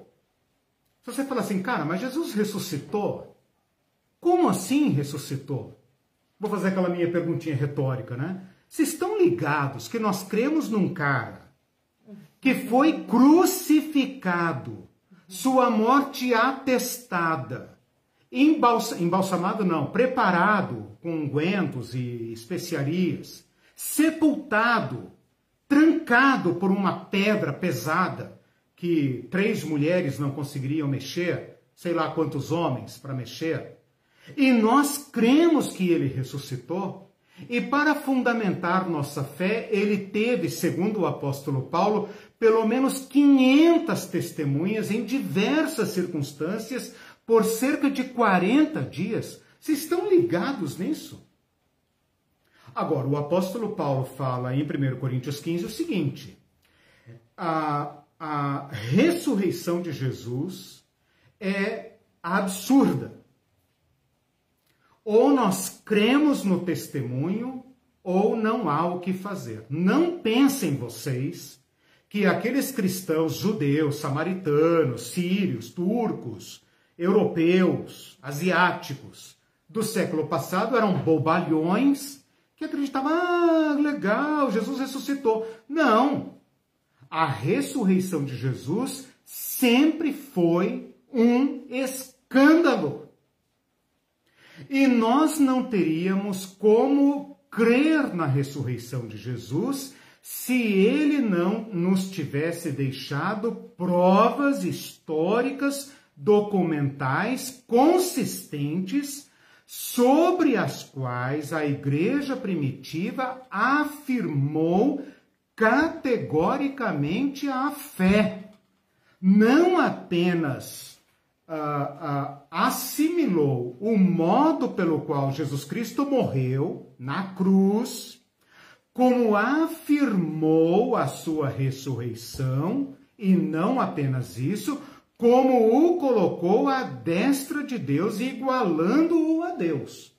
Se você fala assim, cara, mas Jesus ressuscitou? Como assim ressuscitou? Vou fazer aquela minha perguntinha retórica, né? Vocês estão ligados que nós cremos num cara que foi crucificado, sua morte atestada, embalsa, embalsamado não, preparado com ungüentos e especiarias, sepultado, trancado por uma pedra pesada, que três mulheres não conseguiriam mexer, sei lá quantos homens para mexer. E nós cremos que ele ressuscitou. E para fundamentar nossa fé, ele teve, segundo o apóstolo Paulo, pelo menos 500 testemunhas em diversas circunstâncias por cerca de 40 dias. Vocês estão ligados nisso? Agora, o apóstolo Paulo fala em 1 Coríntios 15 o seguinte: a, a ressurreição de Jesus é absurda. Ou nós cremos no testemunho, ou não há o que fazer. Não pensem vocês que aqueles cristãos judeus, samaritanos, sírios, turcos, europeus, asiáticos do século passado eram bobalhões que acreditavam, ah, legal, Jesus ressuscitou. Não, a ressurreição de Jesus sempre foi um escândalo. E nós não teríamos como crer na ressurreição de Jesus se ele não nos tivesse deixado provas históricas, documentais, consistentes, sobre as quais a igreja primitiva afirmou categoricamente a fé. Não apenas assimilou o modo pelo qual Jesus Cristo morreu na cruz, como afirmou a sua ressurreição, e não apenas isso, como o colocou à destra de Deus, igualando-o a Deus.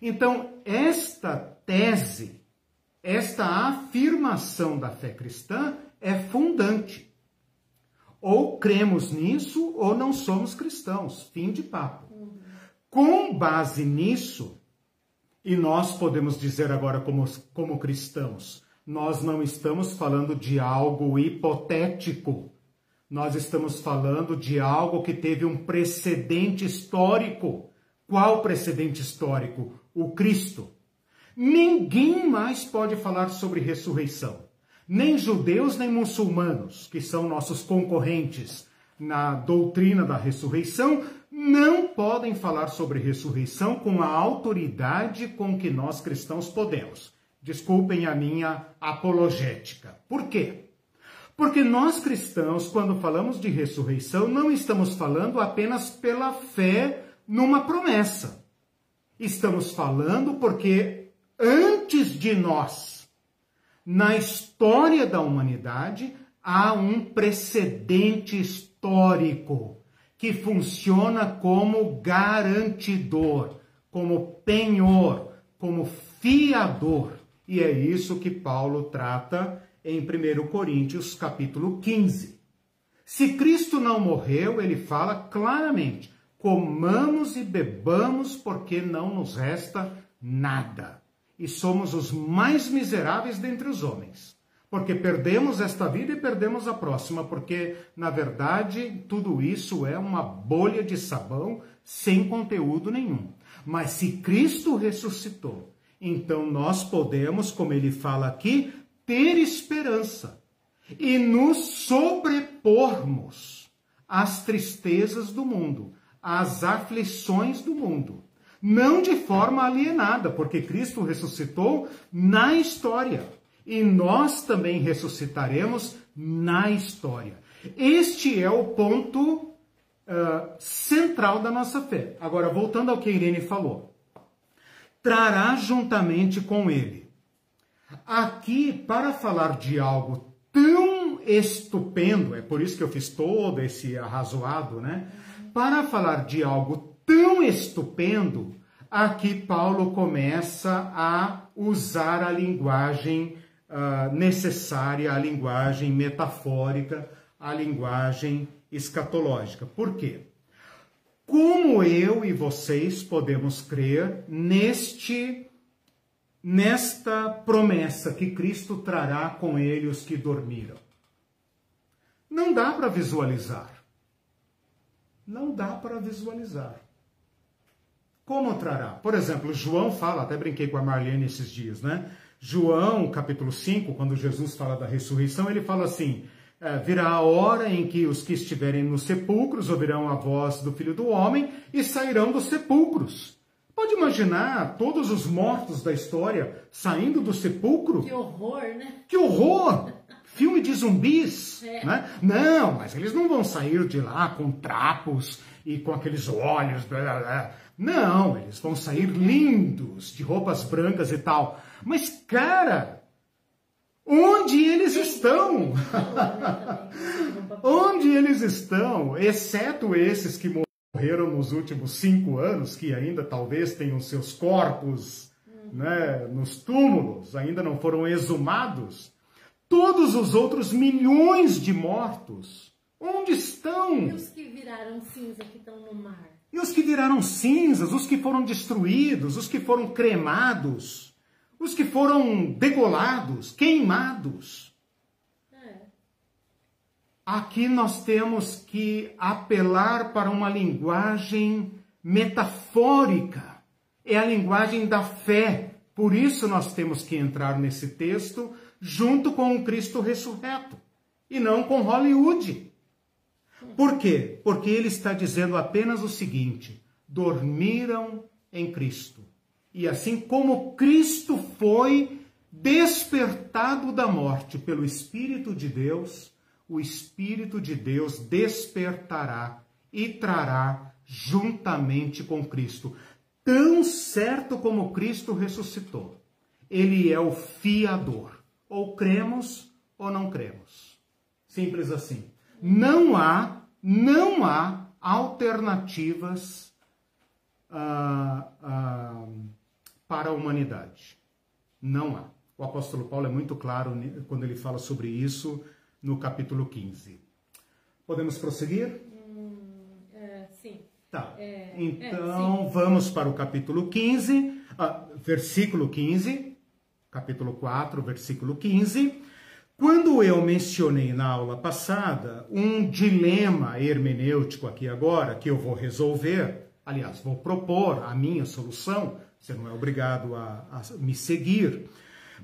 Então, esta tese esta afirmação da fé cristã é fundante. Ou cremos nisso ou não somos cristãos. Fim de papo. Com base nisso, e nós podemos dizer agora, como, como cristãos, nós não estamos falando de algo hipotético, nós estamos falando de algo que teve um precedente histórico. Qual precedente histórico? O Cristo. Ninguém mais pode falar sobre ressurreição. Nem judeus, nem muçulmanos, que são nossos concorrentes na doutrina da ressurreição, não podem falar sobre ressurreição com a autoridade com que nós cristãos podemos. Desculpem a minha apologética. Por quê? Porque nós cristãos, quando falamos de ressurreição, não estamos falando apenas pela fé numa promessa. Estamos falando porque antes de nós, na história da humanidade, há um precedente histórico que funciona como garantidor, como penhor, como fiador. E é isso que Paulo trata em 1 Coríntios capítulo 15. Se Cristo não morreu, ele fala claramente: comamos e bebamos porque não nos resta nada. E somos os mais miseráveis dentre os homens. Porque perdemos esta vida e perdemos a próxima, porque, na verdade, tudo isso é uma bolha de sabão sem conteúdo nenhum. Mas se Cristo ressuscitou, então nós podemos, como ele fala aqui, ter esperança e nos sobrepormos às tristezas do mundo, às aflições do mundo. Não de forma alienada, porque Cristo ressuscitou na história e nós também ressuscitaremos na história. Este é o ponto uh, central da nossa fé. Agora, voltando ao que a Irene falou. Trará juntamente com ele Aqui, para falar de algo tão estupendo, é por isso que eu fiz todo esse arrazoado, né? Para falar de algo tão estupendo, aqui Paulo começa a usar a linguagem uh, necessária, a linguagem metafórica, a linguagem escatológica. Por quê? Como eu e vocês podemos crer neste nesta promessa que Cristo trará com ele os que dormiram. Não dá para visualizar. Não dá para visualizar. Como trará? Por exemplo, João fala, até brinquei com a Marlene esses dias, né? João, capítulo 5, quando Jesus fala da ressurreição, ele fala assim: é, virá a hora em que os que estiverem nos sepulcros ouvirão a voz do Filho do Homem e sairão dos sepulcros. Pode imaginar todos os mortos da história saindo do sepulcro? Que horror, né? Que horror! Filme de zumbis, é. né? Não, mas eles não vão sair de lá com trapos e com aqueles olhos, blá, blá, blá. Não, eles vão sair lindos, de roupas brancas e tal. Mas, cara, onde eles estão? onde eles estão? Exceto esses que morreram nos últimos cinco anos, que ainda talvez tenham seus corpos né, nos túmulos, ainda não foram exumados, todos os outros milhões de mortos, onde estão? E os que viraram cinza que estão no mar? E os que viraram cinzas, os que foram destruídos, os que foram cremados, os que foram degolados, queimados. Aqui nós temos que apelar para uma linguagem metafórica, é a linguagem da fé. Por isso nós temos que entrar nesse texto junto com o Cristo ressurreto e não com Hollywood. Por quê? Porque ele está dizendo apenas o seguinte: dormiram em Cristo. E assim como Cristo foi despertado da morte pelo Espírito de Deus, o Espírito de Deus despertará e trará juntamente com Cristo. Tão certo como Cristo ressuscitou, ele é o fiador. Ou cremos ou não cremos. Simples assim. Não há, não há alternativas ah, ah, para a humanidade. Não há. O apóstolo Paulo é muito claro quando ele fala sobre isso no capítulo 15. Podemos prosseguir? Hum, é, sim. Tá. É, então, é, vamos para o capítulo 15, ah, versículo 15, capítulo 4, versículo 15. Quando eu mencionei na aula passada um dilema hermenêutico aqui agora, que eu vou resolver, aliás, vou propor a minha solução, você não é obrigado a, a me seguir,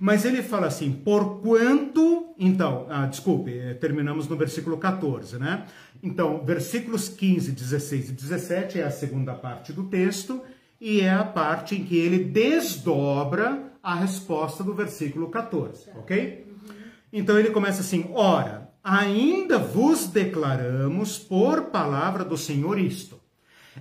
mas ele fala assim, porquanto, então, ah, desculpe, eh, terminamos no versículo 14, né? Então, versículos 15, 16 e 17 é a segunda parte do texto e é a parte em que ele desdobra a resposta do versículo 14, ok? Então ele começa assim: Ora, ainda vos declaramos por palavra do Senhor isto.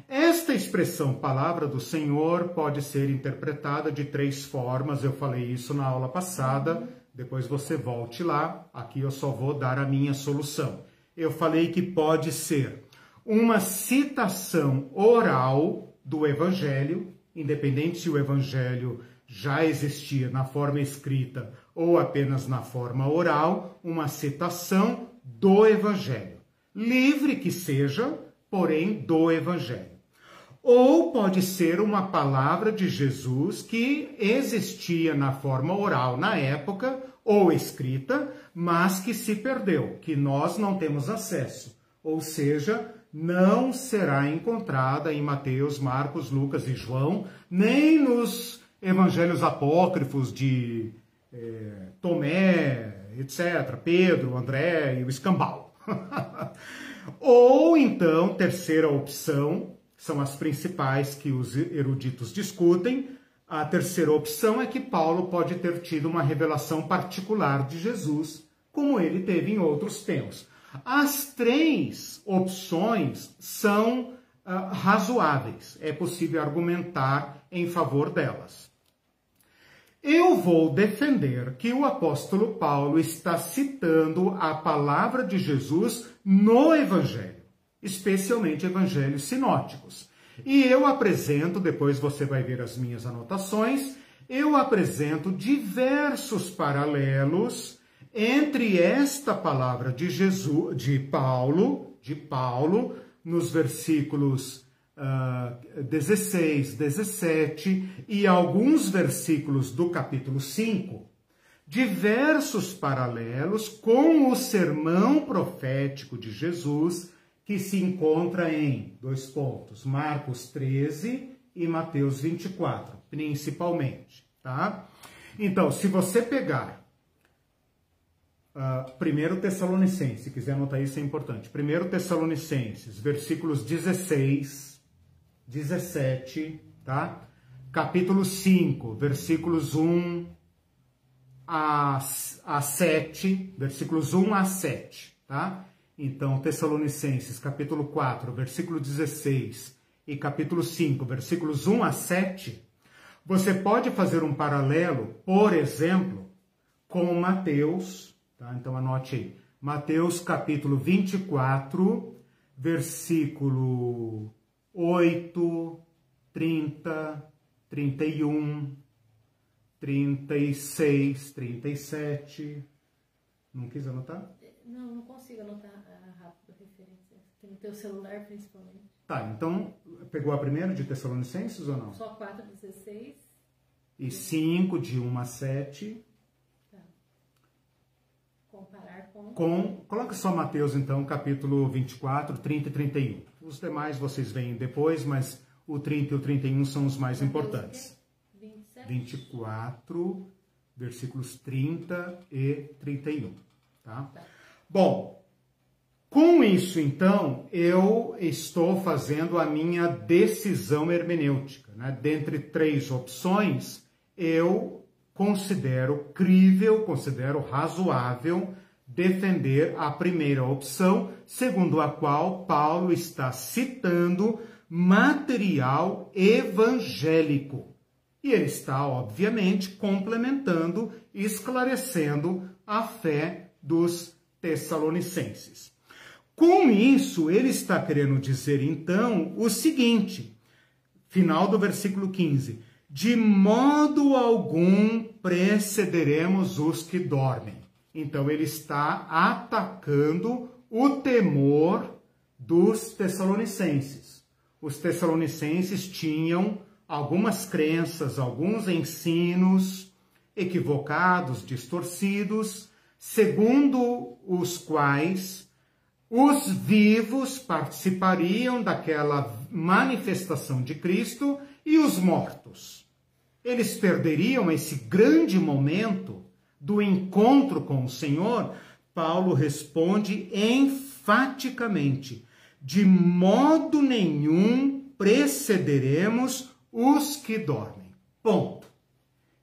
Esta expressão palavra do Senhor pode ser interpretada de três formas. Eu falei isso na aula passada. Depois você volte lá. Aqui eu só vou dar a minha solução. Eu falei que pode ser uma citação oral do Evangelho, independente se o Evangelho já existia na forma escrita ou apenas na forma oral, uma citação do Evangelho. Livre que seja, porém do Evangelho. Ou pode ser uma palavra de Jesus que existia na forma oral na época ou escrita, mas que se perdeu, que nós não temos acesso. Ou seja, não será encontrada em Mateus, Marcos, Lucas e João, nem nos evangelhos apócrifos de é, Tomé, etc., Pedro, André e o escambau. Ou então, terceira opção, são as principais que os eruditos discutem. A terceira opção é que Paulo pode ter tido uma revelação particular de Jesus, como ele teve em outros tempos. As três opções são uh, razoáveis, é possível argumentar em favor delas. Eu vou defender que o apóstolo Paulo está citando a palavra de Jesus no Evangelho, especialmente evangelhos sinóticos. E eu apresento, depois você vai ver as minhas anotações, eu apresento diversos paralelos entre esta palavra de Jesus, de Paulo, de Paulo, nos versículos uh, 16, 17 e alguns versículos do capítulo 5, diversos paralelos com o sermão profético de Jesus que se encontra em dois pontos, Marcos 13 e Mateus 24, principalmente, tá? Então, se você pegar uh, primeiro Tessalonicenses, se quiser anotar isso é importante. Primeiro Tessalonicenses, versículos 16 17, tá? Capítulo 5, versículos 1 a, a 7, versículos 1 a 7, tá? Então, Tessalonicenses, capítulo 4, versículo 16 e capítulo 5, versículos 1 a 7, você pode fazer um paralelo, por exemplo, com Mateus, tá? Então anote aí. Mateus capítulo 24, versículo 8, 30, 31, 36, 37. Não quis anotar? Não, não consigo anotar a referência. Tem o teu celular principalmente. Tá, então pegou a primeira de Tessalonicenses ou não? Só 4, 16. E 5 de 1 a 7. Tá. Comparar com. Com. Coloca só Mateus então, capítulo 24, 30 e 31. Os demais vocês veem depois, mas o 30 e o 31 são os mais importantes. 24, versículos 30 e 31. Tá? tá? Bom, com isso, então, eu estou fazendo a minha decisão hermenêutica. Né? Dentre três opções, eu considero crível, considero razoável defender a primeira opção, segundo a qual Paulo está citando material evangélico. E ele está, obviamente, complementando esclarecendo a fé dos tessalonicenses. Com isso, ele está querendo dizer então o seguinte, final do versículo 15: De modo algum precederemos os que dormem. Então ele está atacando o temor dos tessalonicenses. os tessalonicenses tinham algumas crenças, alguns ensinos equivocados, distorcidos, segundo os quais os vivos participariam daquela manifestação de Cristo e os mortos. Eles perderiam esse grande momento do encontro com o Senhor? Paulo responde enfaticamente: de modo nenhum precederemos os que dormem. Ponto.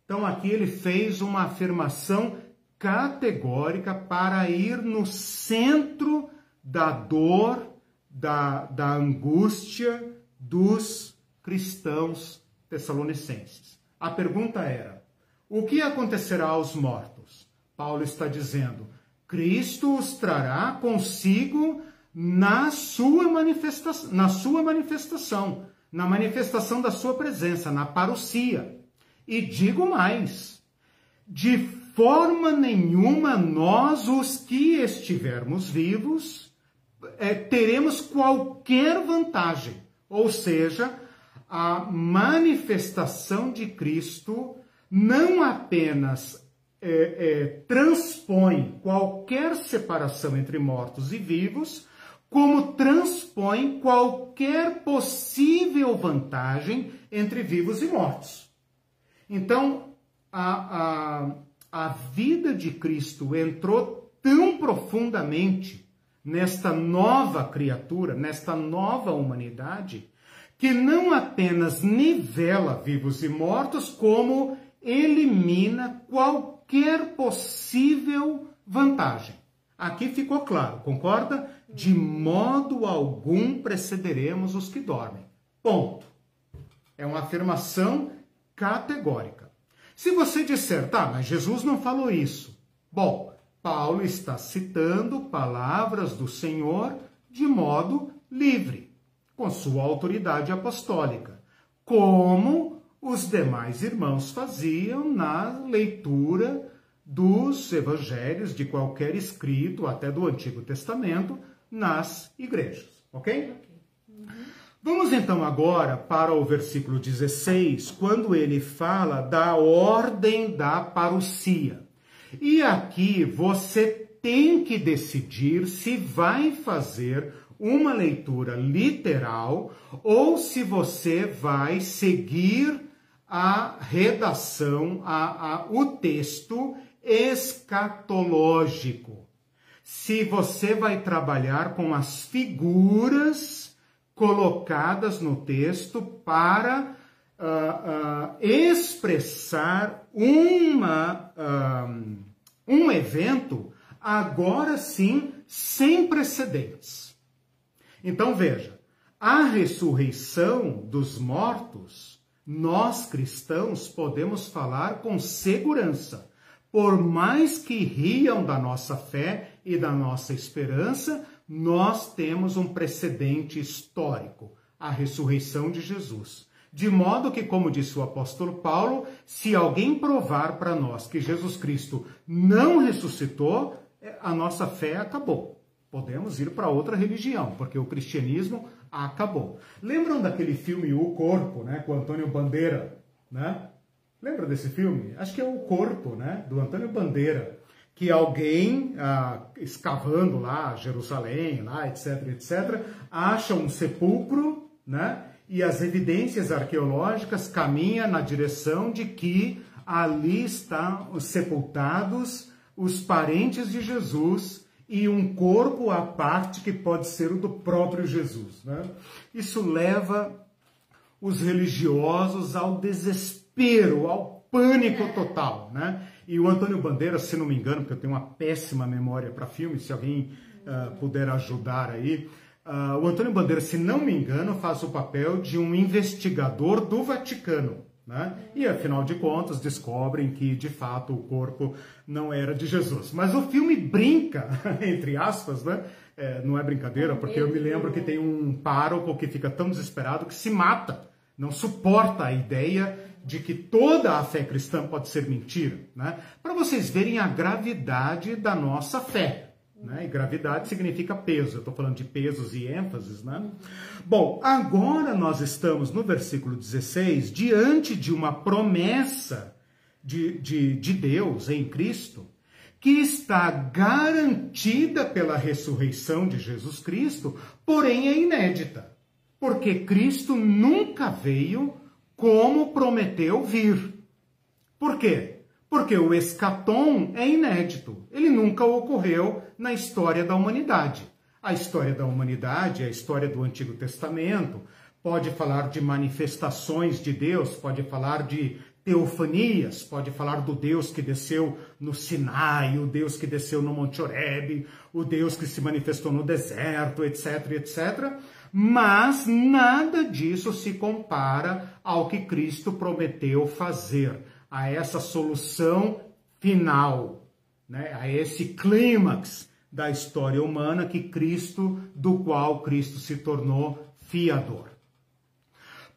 Então aqui ele fez uma afirmação categórica para ir no centro da dor, da, da angústia dos cristãos tessalonicenses. A pergunta era: o que acontecerá aos mortos? Paulo está dizendo: Cristo os trará consigo na sua manifestação, na sua manifestação, na manifestação da sua presença, na parousia. E digo mais, de forma nenhuma nós, os que estivermos vivos, é, teremos qualquer vantagem. Ou seja, a manifestação de Cristo não apenas é, é, transpõe qualquer separação entre mortos e vivos, como transpõe qualquer possível vantagem entre vivos e mortos. Então, a, a, a vida de Cristo entrou tão profundamente nesta nova criatura, nesta nova humanidade, que não apenas nivela vivos e mortos, como elimina qualquer possível vantagem. Aqui ficou claro, concorda? De modo algum precederemos os que dormem. Ponto. É uma afirmação categórica. Se você disser, tá, mas Jesus não falou isso. Bom, Paulo está citando palavras do Senhor de modo livre, com sua autoridade apostólica, como os demais irmãos faziam na leitura dos evangelhos, de qualquer escrito, até do Antigo Testamento, nas igrejas. Ok? Uhum. Vamos então agora para o versículo 16, quando ele fala da ordem da parousia. E aqui você tem que decidir se vai fazer uma leitura literal ou se você vai seguir a redação, a, a, o texto escatológico. Se você vai trabalhar com as figuras colocadas no texto para uh, uh, expressar uma, uh, um evento, agora sim, sem precedentes. Então veja, a ressurreição dos mortos, nós cristãos podemos falar com segurança por mais que riam da nossa fé e da nossa esperança, nós temos um precedente histórico, a ressurreição de Jesus. De modo que, como disse o apóstolo Paulo, se alguém provar para nós que Jesus Cristo não ressuscitou, a nossa fé acabou. Podemos ir para outra religião, porque o cristianismo acabou. Lembram daquele filme O Corpo, né, com Antônio Bandeira, né? Lembra desse filme? Acho que é O Corpo, né? Do Antônio Bandeira. Que alguém, ah, escavando lá Jerusalém, lá, etc, etc, acha um sepulcro, né? E as evidências arqueológicas caminham na direção de que ali estão sepultados os parentes de Jesus e um corpo à parte que pode ser o do próprio Jesus. Né? Isso leva os religiosos ao desespero ao pânico total, né? E o Antônio Bandeira, se não me engano, porque eu tenho uma péssima memória para filmes, se alguém uh, puder ajudar aí, uh, o Antônio Bandeira, se não me engano, faz o papel de um investigador do Vaticano. Né? E afinal de contas descobrem que de fato o corpo não era de Jesus. Mas o filme brinca, entre aspas, né? É, não é brincadeira, porque eu me lembro que tem um pároco que fica tão desesperado que se mata, não suporta a ideia de que toda a fé cristã pode ser mentira, né? Para vocês verem a gravidade da nossa fé, Né? E gravidade significa peso. Eu estou falando de pesos e ênfases, né? Bom, agora nós estamos no versículo 16, diante de uma promessa de, de, de Deus em Cristo, que está garantida pela ressurreição de Jesus Cristo, porém é inédita. Porque Cristo nunca veio como prometeu vir. Por quê? Porque o escatom é inédito. Ele nunca ocorreu na história da humanidade. A história da humanidade, a história do Antigo Testamento, pode falar de manifestações de Deus, pode falar de teofanias, pode falar do Deus que desceu no Sinai, o Deus que desceu no Monte Horebe, o Deus que se manifestou no deserto, etc, etc. Mas nada disso se compara ao que Cristo prometeu fazer, a essa solução final, né? a esse clímax da história humana que Cristo, do qual Cristo se tornou fiador.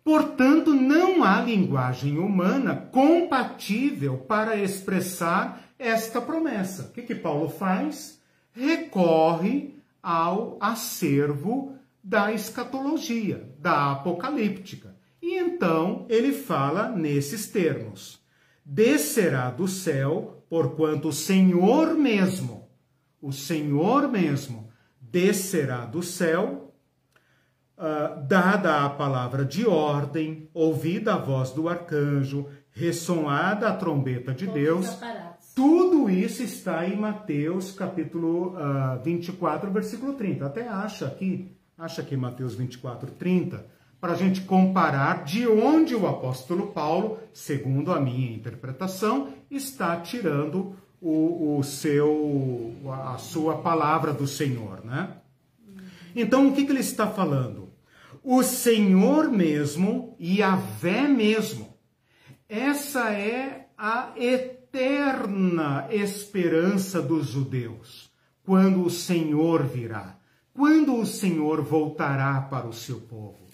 Portanto, não há linguagem humana compatível para expressar esta promessa. O que, que Paulo faz? Recorre ao acervo da escatologia, da apocalíptica. E então ele fala nesses termos: descerá do céu, porquanto o Senhor mesmo, o Senhor mesmo, descerá do céu, uh, dada a palavra de ordem, ouvida a voz do arcanjo, ressoada a trombeta de Todos Deus. Tudo isso está em Mateus capítulo uh, 24, versículo 30. Até acha aqui acha que Mateus 24, 30, para a gente comparar de onde o apóstolo Paulo, segundo a minha interpretação, está tirando o, o seu, a sua palavra do Senhor, né? Então, o que, que ele está falando? O Senhor mesmo e a vé mesmo. Essa é a eterna esperança dos judeus, quando o Senhor virá. Quando o Senhor voltará para o seu povo?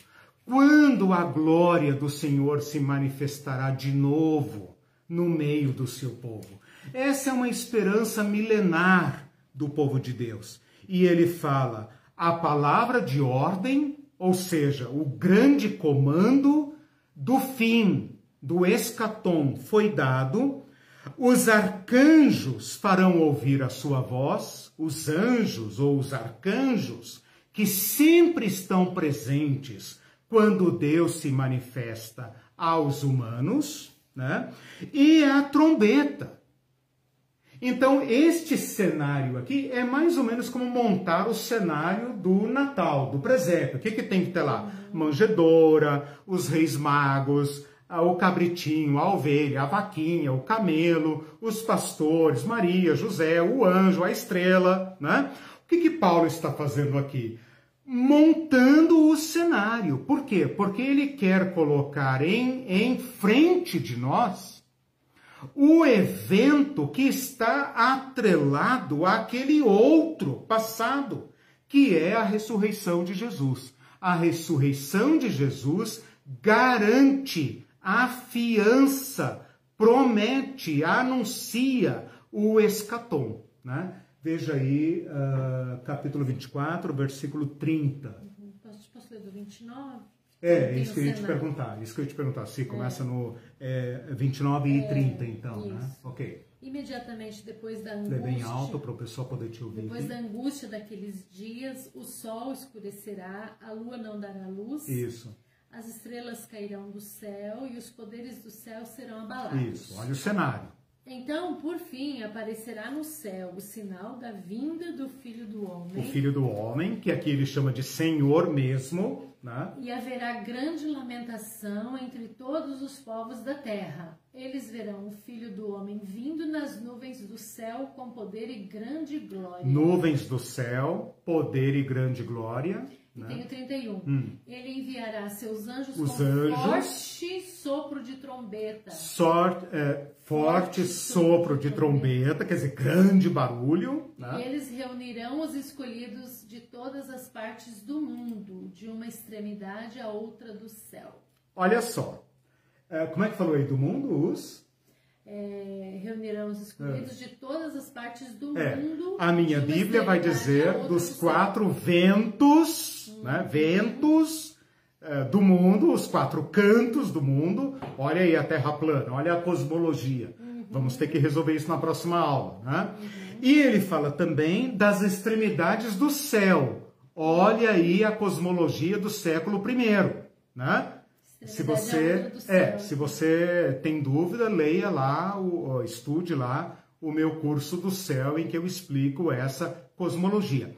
Quando a glória do Senhor se manifestará de novo no meio do seu povo? Essa é uma esperança milenar do povo de Deus. E ele fala: a palavra de ordem, ou seja, o grande comando do fim, do escatom, foi dado os arcanjos farão ouvir a sua voz, os anjos ou os arcanjos, que sempre estão presentes quando Deus se manifesta aos humanos, né? E a trombeta. Então, este cenário aqui é mais ou menos como montar o cenário do Natal, do presépio. O que, que tem que ter lá? Manjedoura, os reis magos, o cabritinho, a ovelha, a vaquinha, o camelo, os pastores, Maria, José, o anjo, a estrela, né? O que, que Paulo está fazendo aqui? Montando o cenário. Por quê? Porque ele quer colocar em, em frente de nós o evento que está atrelado àquele outro passado, que é a ressurreição de Jesus. A ressurreição de Jesus garante afiança, promete, anuncia o escatom. Né? Veja aí, uh, capítulo 24, versículo 30. Uhum. Posso, posso ler do 29? É, isso que eu ia te perguntar. Isso que eu ia te perguntar. Se começa é. no é, 29 e é, 30, então, né? isso. né? Ok. Imediatamente depois da angústia. Lê bem alto para o pessoal poder te ouvir. Depois da angústia daqueles dias, o sol escurecerá, a lua não dará luz. Isso as estrelas cairão do céu e os poderes do céu serão abalados. Isso, olha o cenário. Então, por fim, aparecerá no céu o sinal da vinda do Filho do Homem. O Filho do Homem, que aqui ele chama de Senhor mesmo. Né? E haverá grande lamentação entre todos os povos da terra. Eles verão o Filho do Homem vindo nas nuvens do céu com poder e grande glória. Nuvens do céu, poder e grande glória. Né? Tem o 31. Hum. Ele enviará seus anjos Os com anjos, forte sopro de trombeta. Sorte, é, forte, sopro de trombeta, quer dizer, grande barulho. Né? E eles reunirão os escolhidos de todas as partes do mundo, de uma extremidade à outra do céu. Olha só. É, como é que falou aí do mundo? Os é, reunirão os excluídos é. de todas as partes do é. mundo. A minha Bíblia vai dizer dos quatro ventos, uhum. né, ventos do mundo, os quatro cantos do mundo. Olha aí a Terra plana, olha a cosmologia. Uhum. Vamos ter que resolver isso na próxima aula. Né? Uhum. E ele fala também das extremidades do céu. Olha aí a cosmologia do século I. Né? Se você, é, se você tem dúvida, leia lá, estude lá o meu curso do céu em que eu explico essa cosmologia.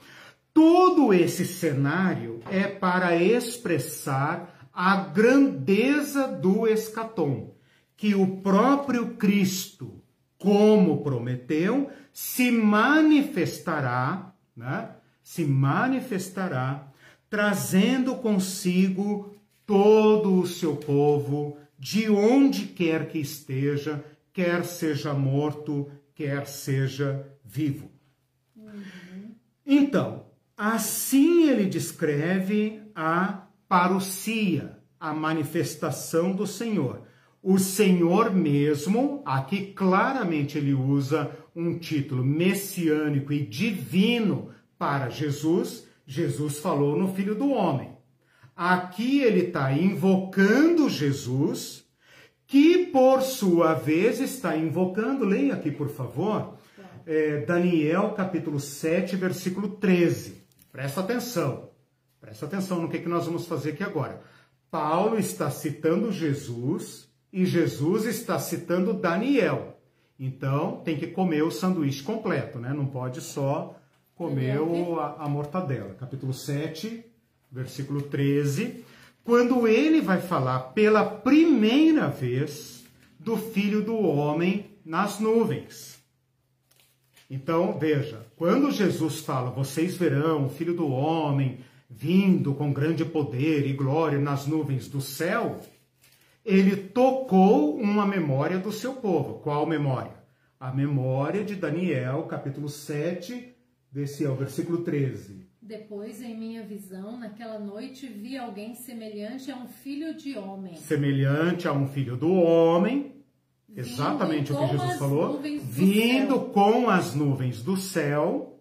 Todo esse cenário é para expressar a grandeza do escatom, que o próprio Cristo, como prometeu, se manifestará, né? Se manifestará trazendo consigo todo o seu povo, de onde quer que esteja, quer seja morto, quer seja vivo. Uhum. Então, assim ele descreve a parousia, a manifestação do Senhor. O Senhor mesmo, aqui claramente ele usa um título messiânico e divino para Jesus. Jesus falou no Filho do Homem. Aqui ele está invocando Jesus, que por sua vez está invocando, leia aqui por favor, é, Daniel capítulo 7, versículo 13. Presta atenção, presta atenção no que, que nós vamos fazer aqui agora. Paulo está citando Jesus e Jesus está citando Daniel. Então tem que comer o sanduíche completo, né? Não pode só comer o, a, a mortadela. Capítulo 7, versículo 13, quando ele vai falar pela primeira vez do filho do homem nas nuvens. Então, veja, quando Jesus fala, vocês verão o filho do homem vindo com grande poder e glória nas nuvens do céu, ele tocou uma memória do seu povo. Qual memória? A memória de Daniel, capítulo 7, desse é o versículo 13. Depois, em minha visão, naquela noite, vi alguém semelhante a um filho de homem. Semelhante a um filho do homem, exatamente o que Jesus falou, vindo com as nuvens do céu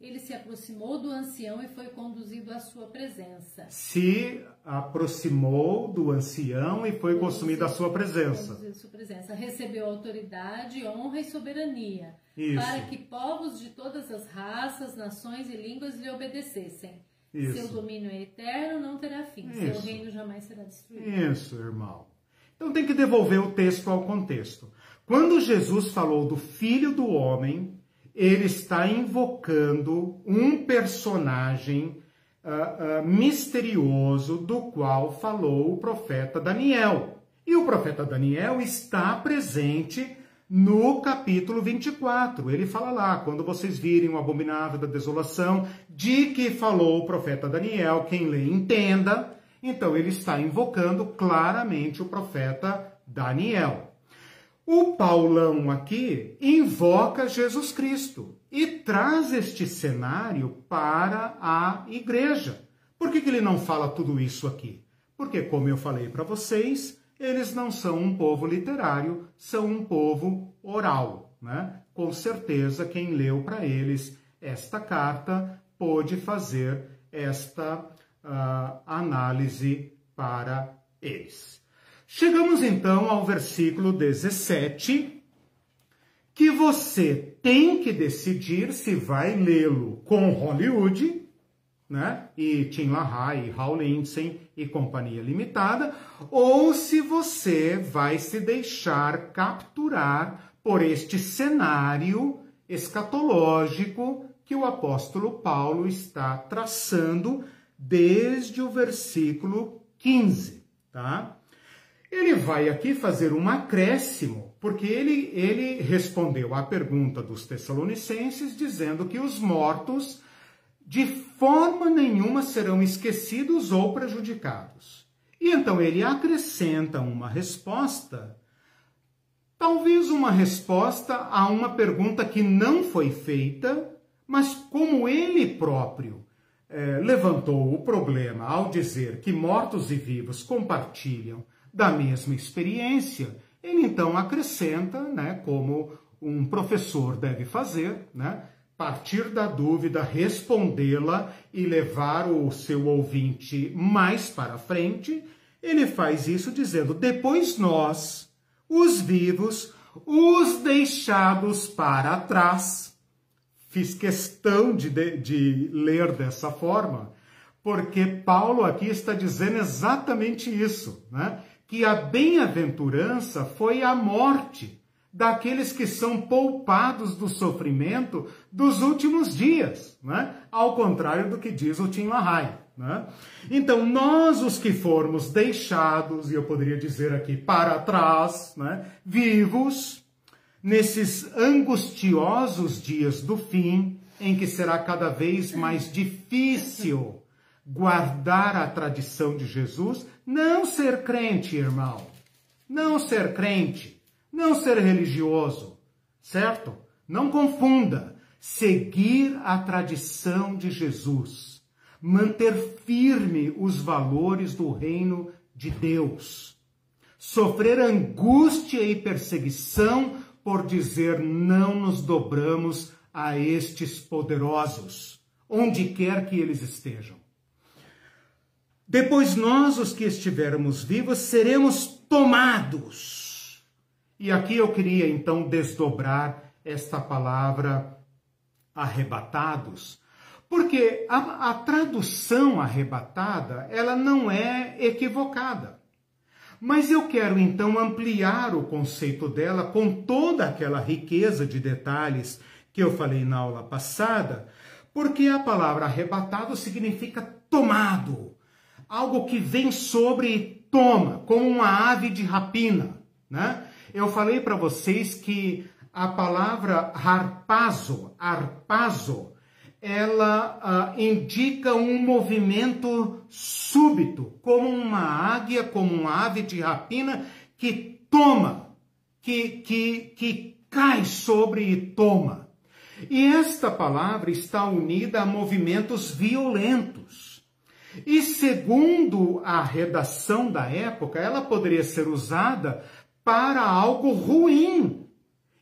ele se aproximou do ancião e foi conduzido à sua presença. Se aproximou do ancião e foi consumido à sua presença. Sua presença. Recebeu autoridade, honra e soberania, Isso. para que povos de todas as raças, nações e línguas lhe obedecessem. Isso. Seu domínio é eterno, não terá fim. Isso. Seu reino jamais será destruído. Isso, irmão. Então tem que devolver o texto ao contexto. Quando Jesus falou do filho do homem, ele está invocando um personagem uh, uh, misterioso do qual falou o profeta Daniel. E o profeta Daniel está presente no capítulo 24. Ele fala lá, quando vocês virem o abominável da desolação, de que falou o profeta Daniel, quem lê entenda. Então ele está invocando claramente o profeta Daniel. O Paulão aqui invoca Jesus Cristo e traz este cenário para a igreja. Por que, que ele não fala tudo isso aqui? Porque, como eu falei para vocês, eles não são um povo literário, são um povo oral. Né? Com certeza, quem leu para eles esta carta pôde fazer esta uh, análise para eles. Chegamos então ao versículo 17, que você tem que decidir se vai lê-lo com Hollywood, né? E Tim LaHaye, Hal Lindsey e Companhia Limitada, ou se você vai se deixar capturar por este cenário escatológico que o apóstolo Paulo está traçando desde o versículo 15, tá? Ele vai aqui fazer um acréscimo, porque ele, ele respondeu à pergunta dos Tessalonicenses, dizendo que os mortos de forma nenhuma serão esquecidos ou prejudicados. E então ele acrescenta uma resposta, talvez uma resposta a uma pergunta que não foi feita, mas como ele próprio eh, levantou o problema ao dizer que mortos e vivos compartilham da mesma experiência. Ele então acrescenta, né, como um professor deve fazer, né, partir da dúvida, respondê-la e levar o seu ouvinte mais para frente, ele faz isso dizendo: depois nós, os vivos, os deixados para trás. Fiz questão de, de, de ler dessa forma, porque Paulo aqui está dizendo exatamente isso, né? que a bem-aventurança foi a morte daqueles que são poupados do sofrimento dos últimos dias, né? ao contrário do que diz o Tim LaHaye. Né? Então, nós os que formos deixados, e eu poderia dizer aqui para trás, né? vivos, nesses angustiosos dias do fim, em que será cada vez mais difícil guardar a tradição de Jesus, não ser crente, irmão, não ser crente. Não ser religioso, certo? Não confunda. Seguir a tradição de Jesus, manter firme os valores do reino de Deus, sofrer angústia e perseguição por dizer não nos dobramos a estes poderosos, onde quer que eles estejam. Depois nós, os que estivermos vivos, seremos tomados e aqui eu queria então desdobrar esta palavra arrebatados, porque a, a tradução arrebatada, ela não é equivocada. Mas eu quero então ampliar o conceito dela com toda aquela riqueza de detalhes que eu falei na aula passada, porque a palavra arrebatado significa tomado, algo que vem sobre e toma, como uma ave de rapina, né? Eu falei para vocês que a palavra harpazo, harpazo, ela uh, indica um movimento súbito, como uma águia, como uma ave de rapina que toma, que, que, que cai sobre e toma. E esta palavra está unida a movimentos violentos. E segundo a redação da época, ela poderia ser usada para algo ruim.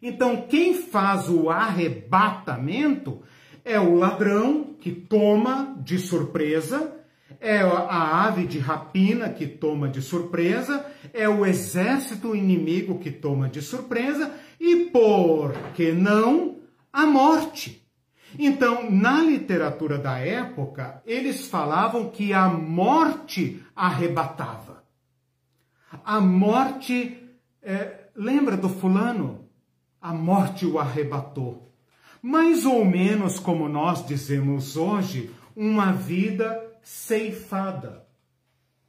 Então, quem faz o arrebatamento é o ladrão que toma de surpresa, é a ave de rapina que toma de surpresa, é o exército inimigo que toma de surpresa e, por que não, a morte. Então, na literatura da época, eles falavam que a morte arrebatava. A morte é, lembra do fulano? A morte o arrebatou. Mais ou menos como nós dizemos hoje, uma vida ceifada,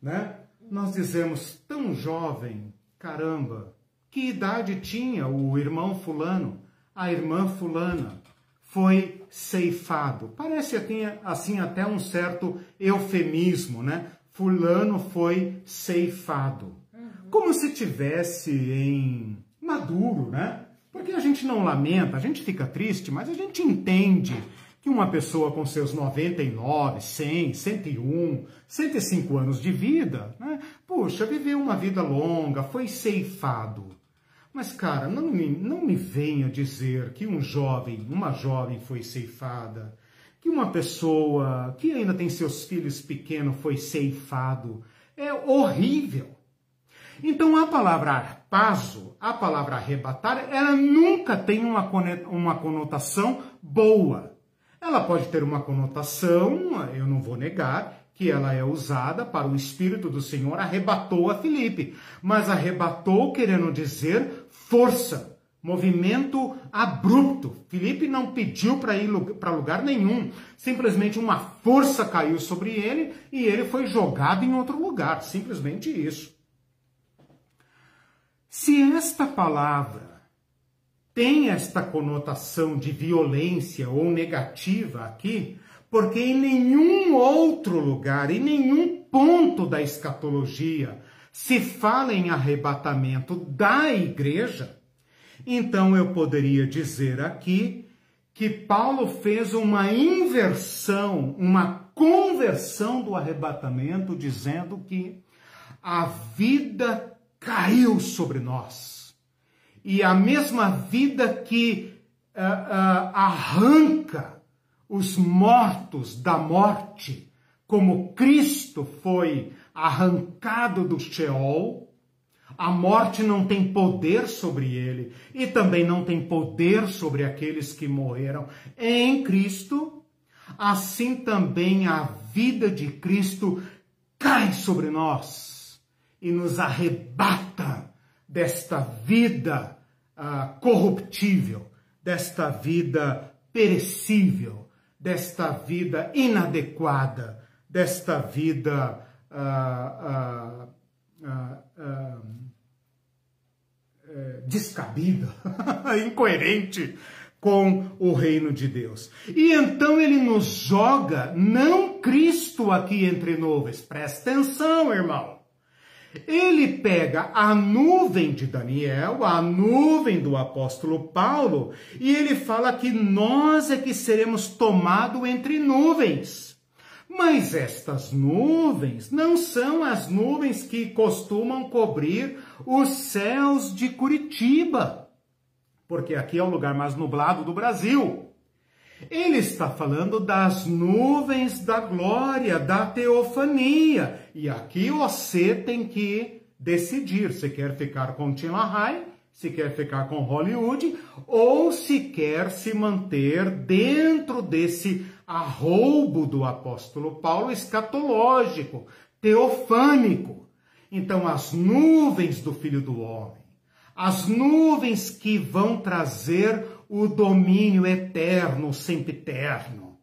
né? Nós dizemos tão jovem, caramba, que idade tinha o irmão fulano, a irmã fulana? Foi ceifado. Parece assim até um certo eufemismo, né? Fulano foi ceifado como se tivesse em maduro, né? Porque a gente não lamenta, a gente fica triste, mas a gente entende que uma pessoa com seus 99, 100, 101, 105 anos de vida, né? Puxa, viveu uma vida longa, foi ceifado. Mas, cara, não me, não me venha dizer que um jovem, uma jovem foi ceifada, que uma pessoa que ainda tem seus filhos pequenos foi ceifado. É horrível. Então a palavra arpazo, a palavra arrebatar, ela nunca tem uma, uma conotação boa. Ela pode ter uma conotação, eu não vou negar, que ela é usada para o Espírito do Senhor arrebatou a Filipe, mas arrebatou querendo dizer força, movimento abrupto. Filipe não pediu para ir para lugar nenhum, simplesmente uma força caiu sobre ele e ele foi jogado em outro lugar, simplesmente isso. Se esta palavra tem esta conotação de violência ou negativa aqui, porque em nenhum outro lugar, em nenhum ponto da escatologia se fala em arrebatamento da igreja, então eu poderia dizer aqui que Paulo fez uma inversão, uma conversão do arrebatamento, dizendo que a vida caiu sobre nós. e a mesma vida que uh, uh, arranca os mortos da morte, como Cristo foi arrancado do Sheol, a morte não tem poder sobre ele e também não tem poder sobre aqueles que morreram em Cristo. Assim também a vida de Cristo cai sobre nós e nos arrebata desta vida uh, corruptível, desta vida perecível, desta vida inadequada, desta vida uh, uh, descabida, incoerente com o reino de Deus. E então ele nos joga, não Cristo aqui entre nuvens, presta atenção, irmão. Ele pega a nuvem de Daniel, a nuvem do apóstolo Paulo, e ele fala que nós é que seremos tomados entre nuvens. Mas estas nuvens não são as nuvens que costumam cobrir os céus de Curitiba porque aqui é o lugar mais nublado do Brasil. Ele está falando das nuvens da glória, da teofania. E aqui você tem que decidir se quer ficar com Tim LaHaye, se quer ficar com Hollywood, ou se quer se manter dentro desse arroubo do apóstolo Paulo escatológico, teofânico. Então, as nuvens do Filho do Homem as nuvens que vão trazer o domínio eterno, sempiterno.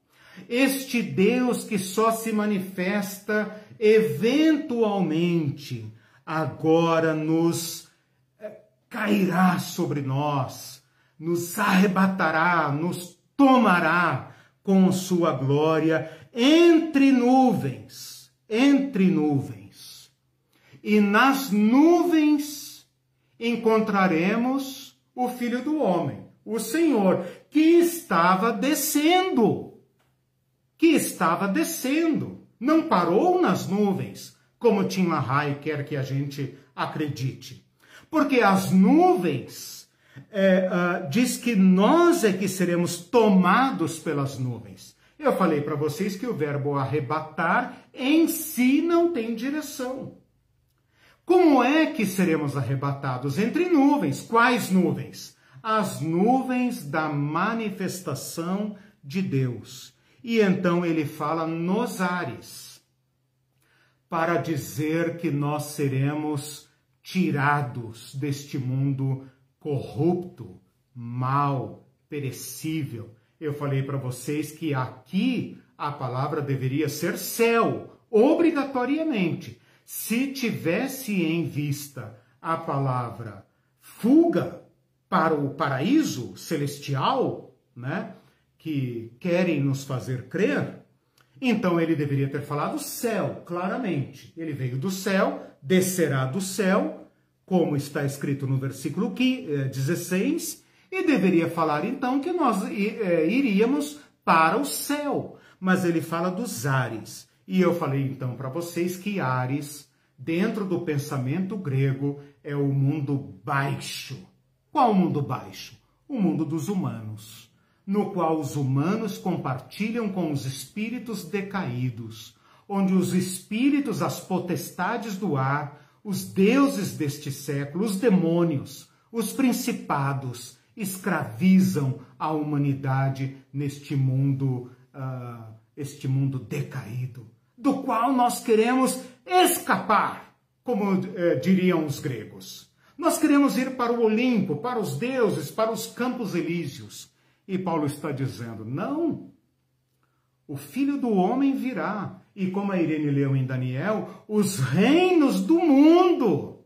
Este Deus que só se manifesta eventualmente, agora nos eh, cairá sobre nós, nos arrebatará, nos tomará com sua glória entre nuvens, entre nuvens. E nas nuvens encontraremos o Filho do Homem, o Senhor, que estava descendo. Que estava descendo. Não parou nas nuvens, como Tim LaHaye quer que a gente acredite. Porque as nuvens é, uh, diz que nós é que seremos tomados pelas nuvens. Eu falei para vocês que o verbo arrebatar em si não tem direção. Como é que seremos arrebatados? Entre nuvens. Quais nuvens? As nuvens da manifestação de Deus. E então ele fala nos ares, para dizer que nós seremos tirados deste mundo corrupto, mau, perecível. Eu falei para vocês que aqui a palavra deveria ser céu, obrigatoriamente se tivesse em vista a palavra fuga para o paraíso celestial, né, que querem nos fazer crer, então ele deveria ter falado céu, claramente. Ele veio do céu, descerá do céu, como está escrito no versículo 16, eh, e deveria falar então que nós eh, iríamos para o céu. Mas ele fala dos ares. E eu falei então para vocês que Ares, dentro do pensamento grego, é o mundo baixo. Qual mundo baixo? O mundo dos humanos, no qual os humanos compartilham com os espíritos decaídos, onde os espíritos, as potestades do ar, os deuses deste século, os demônios, os principados, escravizam a humanidade neste mundo, uh, este mundo decaído do qual nós queremos escapar, como eh, diriam os gregos. Nós queremos ir para o Olimpo, para os deuses, para os campos elíseos. E Paulo está dizendo: não. O filho do homem virá. E como a Irene leu em Daniel, os reinos do mundo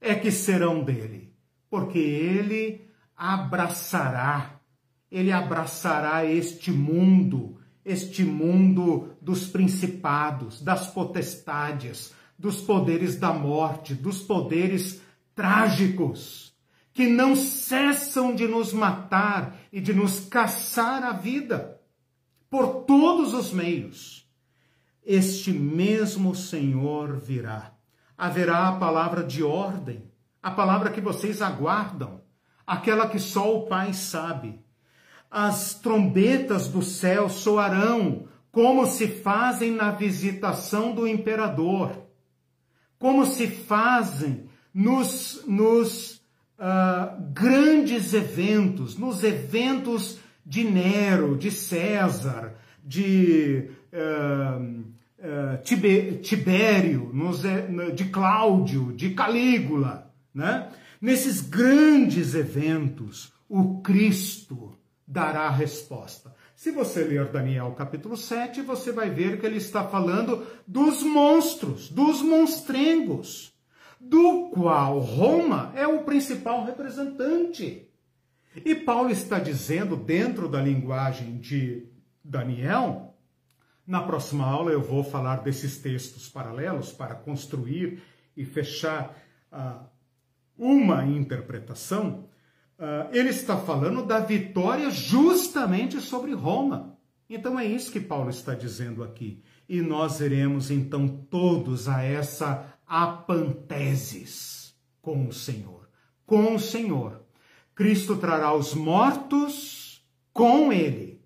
é que serão dele. Porque ele abraçará, ele abraçará este mundo este mundo dos principados, das potestades, dos poderes da morte, dos poderes trágicos, que não cessam de nos matar e de nos caçar a vida por todos os meios. Este mesmo Senhor virá. Haverá a palavra de ordem, a palavra que vocês aguardam, aquela que só o Pai sabe. As trombetas do céu soarão como se fazem na visitação do imperador, como se fazem nos, nos uh, grandes eventos, nos eventos de Nero, de César, de uh, uh, Tibério, nos, de Cláudio, de Calígula, né? Nesses grandes eventos, o Cristo dará a resposta. Se você ler Daniel capítulo 7, você vai ver que ele está falando dos monstros, dos monstrengos, do qual Roma é o principal representante. E Paulo está dizendo, dentro da linguagem de Daniel, na próxima aula eu vou falar desses textos paralelos para construir e fechar uh, uma interpretação. Uh, ele está falando da vitória justamente sobre Roma. Então é isso que Paulo está dizendo aqui. E nós iremos então todos a essa apanteses com o Senhor. Com o Senhor. Cristo trará os mortos com ele,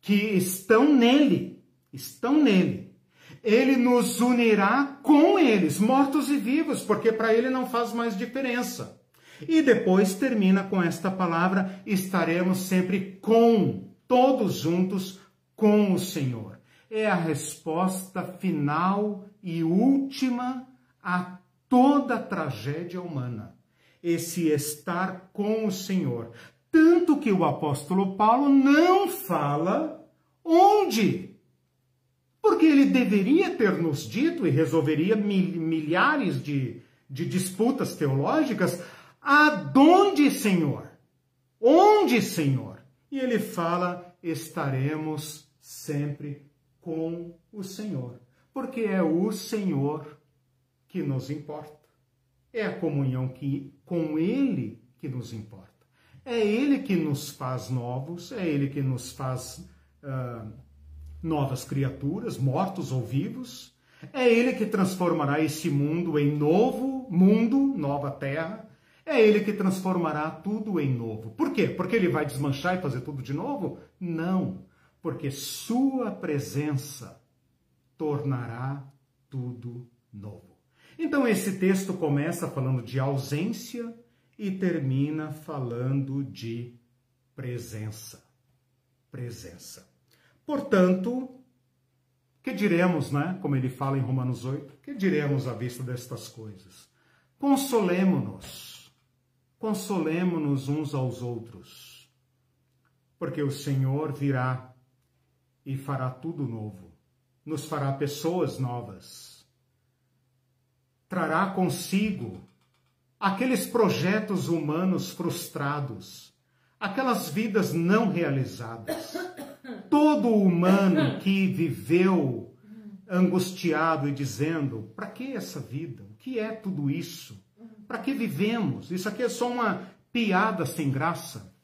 que estão nele, estão nele. Ele nos unirá com eles, mortos e vivos, porque para ele não faz mais diferença. E depois termina com esta palavra: estaremos sempre com, todos juntos, com o Senhor. É a resposta final e última a toda tragédia humana. Esse estar com o Senhor. Tanto que o apóstolo Paulo não fala onde. Porque ele deveria ter nos dito e resolveria milhares de, de disputas teológicas. Aonde, Senhor? Onde, Senhor? E ele fala: estaremos sempre com o Senhor porque é o Senhor que nos importa. É a comunhão que com Ele que nos importa. É Ele que nos faz novos, é Ele que nos faz uh, novas criaturas, mortos ou vivos. É Ele que transformará esse mundo em novo mundo, nova terra. É Ele que transformará tudo em novo. Por quê? Porque Ele vai desmanchar e fazer tudo de novo? Não, porque Sua presença tornará tudo novo. Então, esse texto começa falando de ausência e termina falando de presença. Presença. Portanto, que diremos, né? Como ele fala em Romanos 8, que diremos à vista destas coisas? Consolemo-nos, consolemo-nos uns aos outros, porque o Senhor virá e fará tudo novo nos fará pessoas novas. Trará consigo aqueles projetos humanos frustrados, aquelas vidas não realizadas. Todo humano que viveu angustiado e dizendo: para que essa vida? O que é tudo isso? Para que vivemos? Isso aqui é só uma piada sem graça.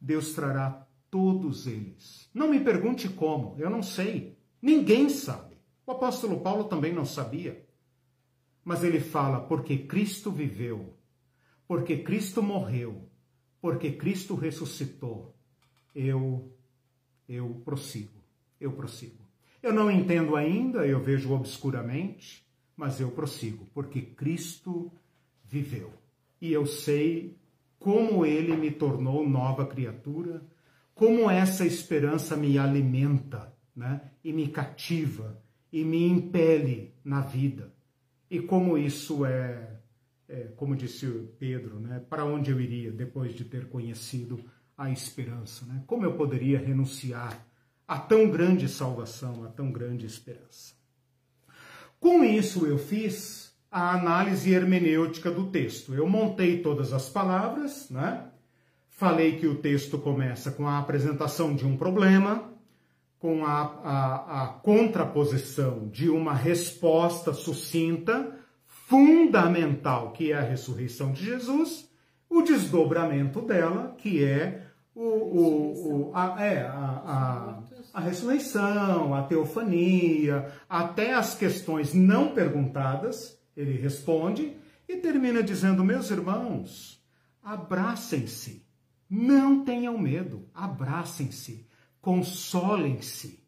Deus trará todos eles. Não me pergunte como, eu não sei. Ninguém sabe. O apóstolo Paulo também não sabia. Mas ele fala: porque Cristo viveu, porque Cristo morreu, porque Cristo ressuscitou, eu eu prossigo. Eu prossigo. Eu não entendo ainda, eu vejo obscuramente, mas eu prossigo, porque Cristo viveu. E eu sei como ele me tornou nova criatura, como essa esperança me alimenta né? e me cativa e me impele na vida. E como isso é, é como disse Pedro, né? para onde eu iria depois de ter conhecido a esperança? Né? Como eu poderia renunciar a tão grande salvação, a tão grande esperança? Com isso, eu fiz a análise hermenêutica do texto. Eu montei todas as palavras, né? Falei que o texto começa com a apresentação de um problema, com a, a, a contraposição de uma resposta sucinta, fundamental, que é a ressurreição de Jesus, o desdobramento dela, que é o, o, o a, é, a, a, a, ressurreição, a teofania, até as questões não perguntadas, ele responde e termina dizendo: Meus irmãos, abracem-se. Não tenham medo, abracem-se, consolem-se,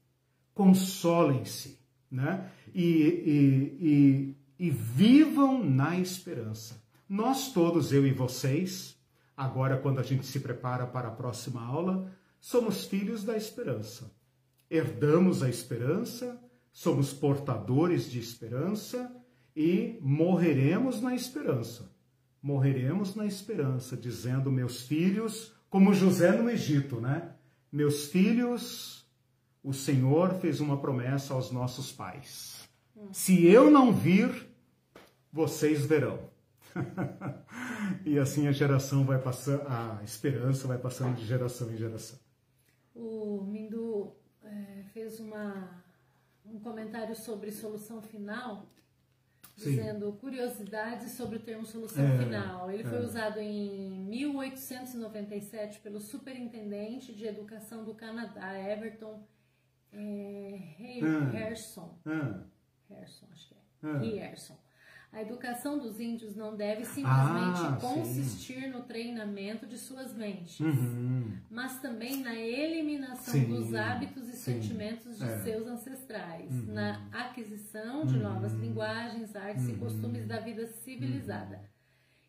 consolem-se, né? E, e, e, e vivam na esperança. Nós todos, eu e vocês, agora quando a gente se prepara para a próxima aula, somos filhos da esperança. Herdamos a esperança, somos portadores de esperança e morreremos na esperança. Morreremos na esperança, dizendo, meus filhos, como José no Egito, né? Meus filhos, o Senhor fez uma promessa aos nossos pais. Se eu não vir, vocês verão. e assim a geração vai passando, a esperança vai passando de geração em geração. O Mindu é, fez uma, um comentário sobre solução final, Sim. dizendo curiosidades sobre o termo solução é, final. Ele é. foi usado em 1897 pelo superintendente de educação do Canadá, Everton é, Harrison. Ah. Harrison, acho que é. Ah. Harrison. A educação dos índios não deve simplesmente ah, consistir sim. no treinamento de suas mentes, uhum. mas também na eliminação sim, dos hábitos e sim. sentimentos de é. seus ancestrais, uhum. na aquisição de uhum. novas linguagens, artes e uhum. costumes da vida civilizada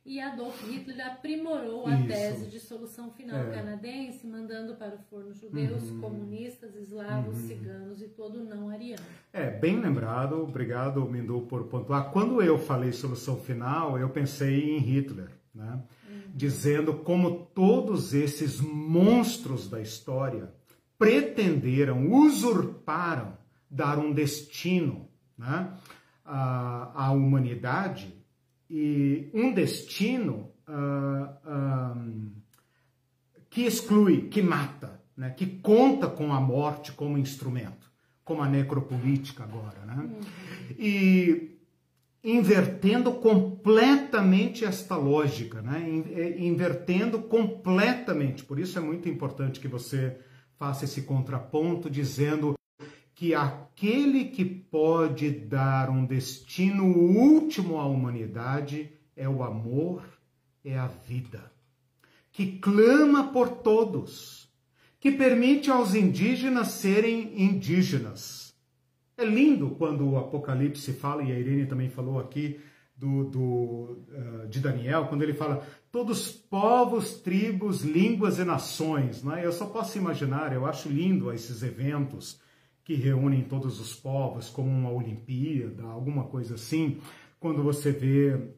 e Adolf Hitler aprimorou a Isso. tese de solução final é. canadense, mandando para o forno judeus, uhum. comunistas, eslavos, uhum. ciganos e todo não ariano. É, bem lembrado, obrigado, Mindu, por pontuar. Quando eu falei solução final, eu pensei em Hitler, né? Uhum. Dizendo como todos esses monstros da história pretenderam, usurparam dar um destino né, à, à humanidade e um destino uh, que exclui, que mata, né? que conta com a morte como instrumento, como a necropolítica agora. Né? Uhum. E invertendo completamente esta lógica, né? É, invertendo completamente. Por isso é muito importante que você faça esse contraponto dizendo que aquele que pode dar um destino último à humanidade é o amor, é a vida, que clama por todos, que permite aos indígenas serem indígenas. É lindo quando o Apocalipse fala, e a Irene também falou aqui do, do uh, de Daniel, quando ele fala todos povos, tribos, línguas e nações. Né? Eu só posso imaginar, eu acho lindo esses eventos que reúnem todos os povos, como uma Olimpíada, alguma coisa assim, quando você vê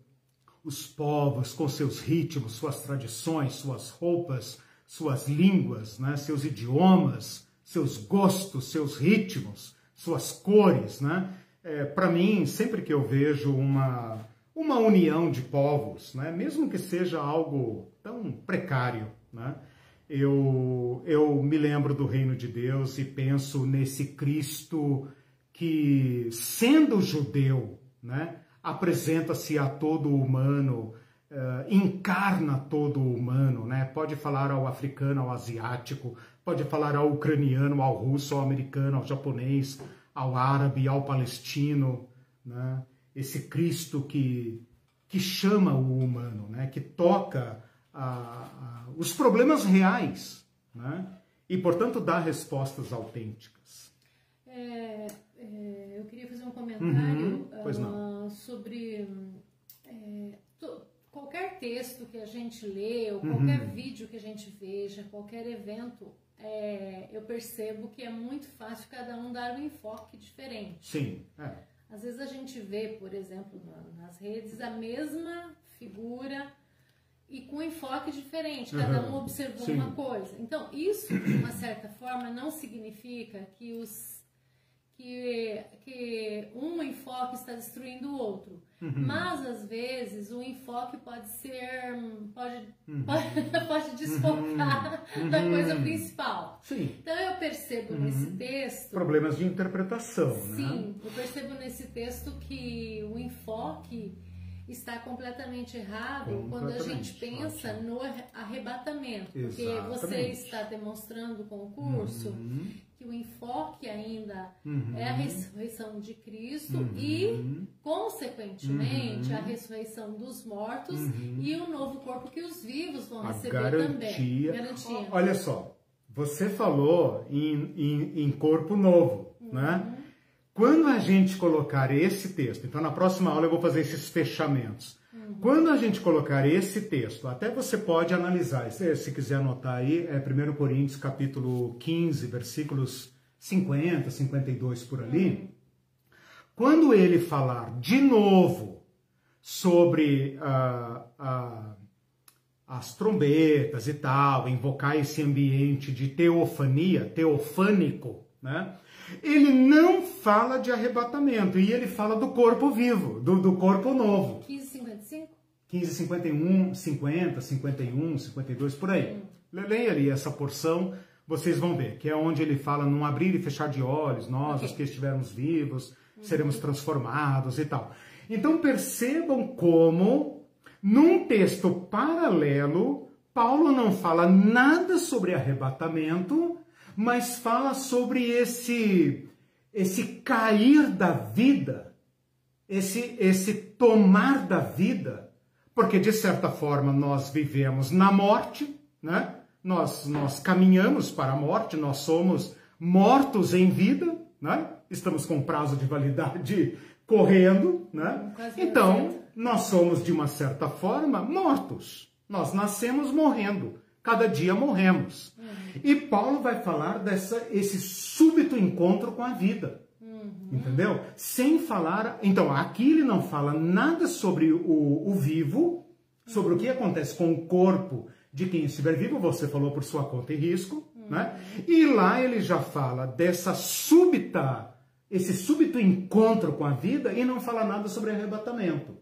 os povos com seus ritmos, suas tradições, suas roupas, suas línguas, né? seus idiomas, seus gostos, seus ritmos, suas cores. Né? É, Para mim, sempre que eu vejo uma, uma união de povos, né? mesmo que seja algo tão precário, né? Eu, eu me lembro do reino de Deus e penso nesse Cristo que, sendo judeu, né, apresenta-se a todo humano, uh, encarna todo humano, né? Pode falar ao africano, ao asiático, pode falar ao ucraniano, ao russo, ao americano, ao japonês, ao árabe, ao palestino, né? Esse Cristo que, que chama o humano, né? Que toca a, a, os problemas reais né? e, portanto, dar respostas autênticas. É, é, eu queria fazer um comentário uhum, uh, sobre é, to, qualquer texto que a gente lê, ou qualquer uhum. vídeo que a gente veja, qualquer evento, é, eu percebo que é muito fácil cada um dar um enfoque diferente. Sim. É. Às vezes a gente vê, por exemplo, nas redes, a mesma figura e com enfoque diferente, cada um observou Sim. uma coisa. Então, isso, de uma certa forma, não significa que, os, que, que um enfoque está destruindo o outro. Uhum. Mas, às vezes, o enfoque pode ser. pode, uhum. pode, pode desfocar uhum. da coisa principal. Sim. Então, eu percebo uhum. nesse texto. Problemas de interpretação, Sim, né? eu percebo nesse texto que o enfoque está completamente errado completamente, quando a gente pensa ótimo. no arrebatamento. Porque Exatamente. você está demonstrando com o curso uhum. que o enfoque ainda uhum. é a ressurreição de Cristo uhum. e, consequentemente, a uhum. ressurreição dos mortos uhum. e o novo corpo que os vivos vão a receber garantia. também. Garantia. Olha só, você falou em, em, em corpo novo, né? Quando a gente colocar esse texto, então na próxima aula eu vou fazer esses fechamentos. Uhum. Quando a gente colocar esse texto, até você pode analisar, se, se quiser anotar aí, é 1 Coríntios capítulo 15, versículos 50, 52 por ali. Uhum. Quando ele falar de novo sobre uh, uh, as trombetas e tal, invocar esse ambiente de teofania, teofânico, né? Ele não fala de arrebatamento e ele fala do corpo vivo, do, do corpo novo. 1555? 1551, 50, 51, 52, por aí. Hum. Leia ali essa porção, vocês vão ver, que é onde ele fala num abrir e fechar de olhos, nós, okay. os que estivermos vivos, uhum. seremos transformados e tal. Então percebam como, num texto paralelo, Paulo não fala nada sobre arrebatamento, mas fala sobre esse esse cair da vida, esse esse tomar da vida, porque de certa forma nós vivemos na morte, né? Nós nós caminhamos para a morte, nós somos mortos em vida, né? Estamos com prazo de validade correndo, né? Então, nós somos de uma certa forma mortos. Nós nascemos morrendo cada dia morremos. Uhum. E Paulo vai falar dessa esse súbito encontro com a vida. Uhum. Entendeu? Sem falar. Então, aqui ele não fala nada sobre o, o vivo, sobre uhum. o que acontece com o corpo de quem estiver vivo, você falou por sua conta e risco, né? E lá ele já fala dessa súbita, esse súbito encontro com a vida e não fala nada sobre arrebatamento.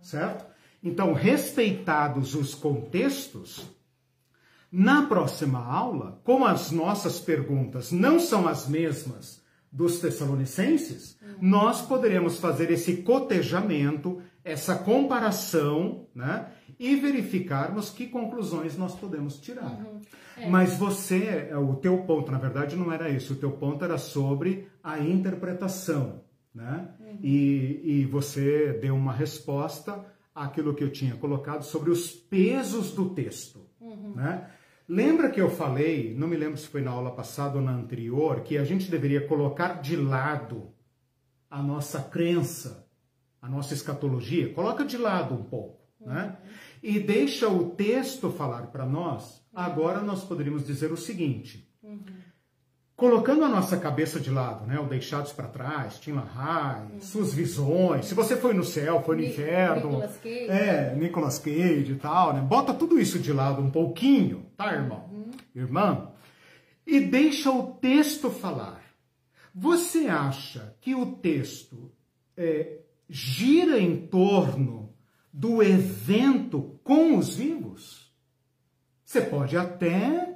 Certo? Então, respeitados os contextos, na próxima aula, como as nossas perguntas não são as mesmas dos Tessalonicenses, uhum. nós poderemos fazer esse cotejamento, essa comparação, né? E verificarmos que conclusões nós podemos tirar. Uhum. É. Mas você, o teu ponto, na verdade, não era isso. O teu ponto era sobre a interpretação, né? Uhum. E, e você deu uma resposta àquilo que eu tinha colocado sobre os pesos do texto, uhum. né? Lembra que eu falei, não me lembro se foi na aula passada ou na anterior, que a gente deveria colocar de lado a nossa crença, a nossa escatologia? Coloca de lado um pouco, né? E deixa o texto falar para nós. Agora nós poderíamos dizer o seguinte: uhum colocando a nossa cabeça de lado, né? O Deixados para Trás, Tim LaHaye, uhum. suas visões, se você foi no céu, foi no Ni inferno, Nicolas Cage. é, Nicolas Cage e tal, né? Bota tudo isso de lado um pouquinho, tá, irmão? Uhum. Irmã? E deixa o texto falar. Você acha que o texto é, gira em torno do evento com os vivos? Você pode até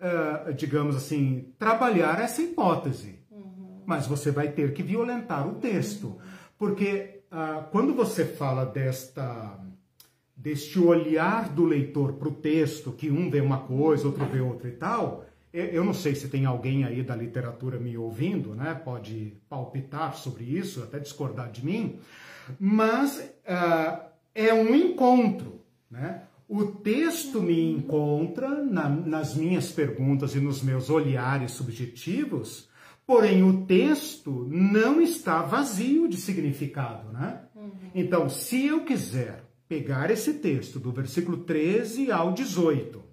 uh, digamos assim, trabalhar essa hipótese. Uhum. Mas você vai ter que violentar o texto. Porque uh, quando você fala desta deste olhar do leitor para o texto, que um vê uma coisa, outro vê outra e tal, eu não sei se tem alguém aí da literatura me ouvindo, né? Pode palpitar sobre isso, até discordar de mim, mas uh, é um encontro, né? O texto me encontra na, nas minhas perguntas e nos meus olhares subjetivos, porém o texto não está vazio de significado, né? Uhum. Então, se eu quiser pegar esse texto do versículo 13 ao 18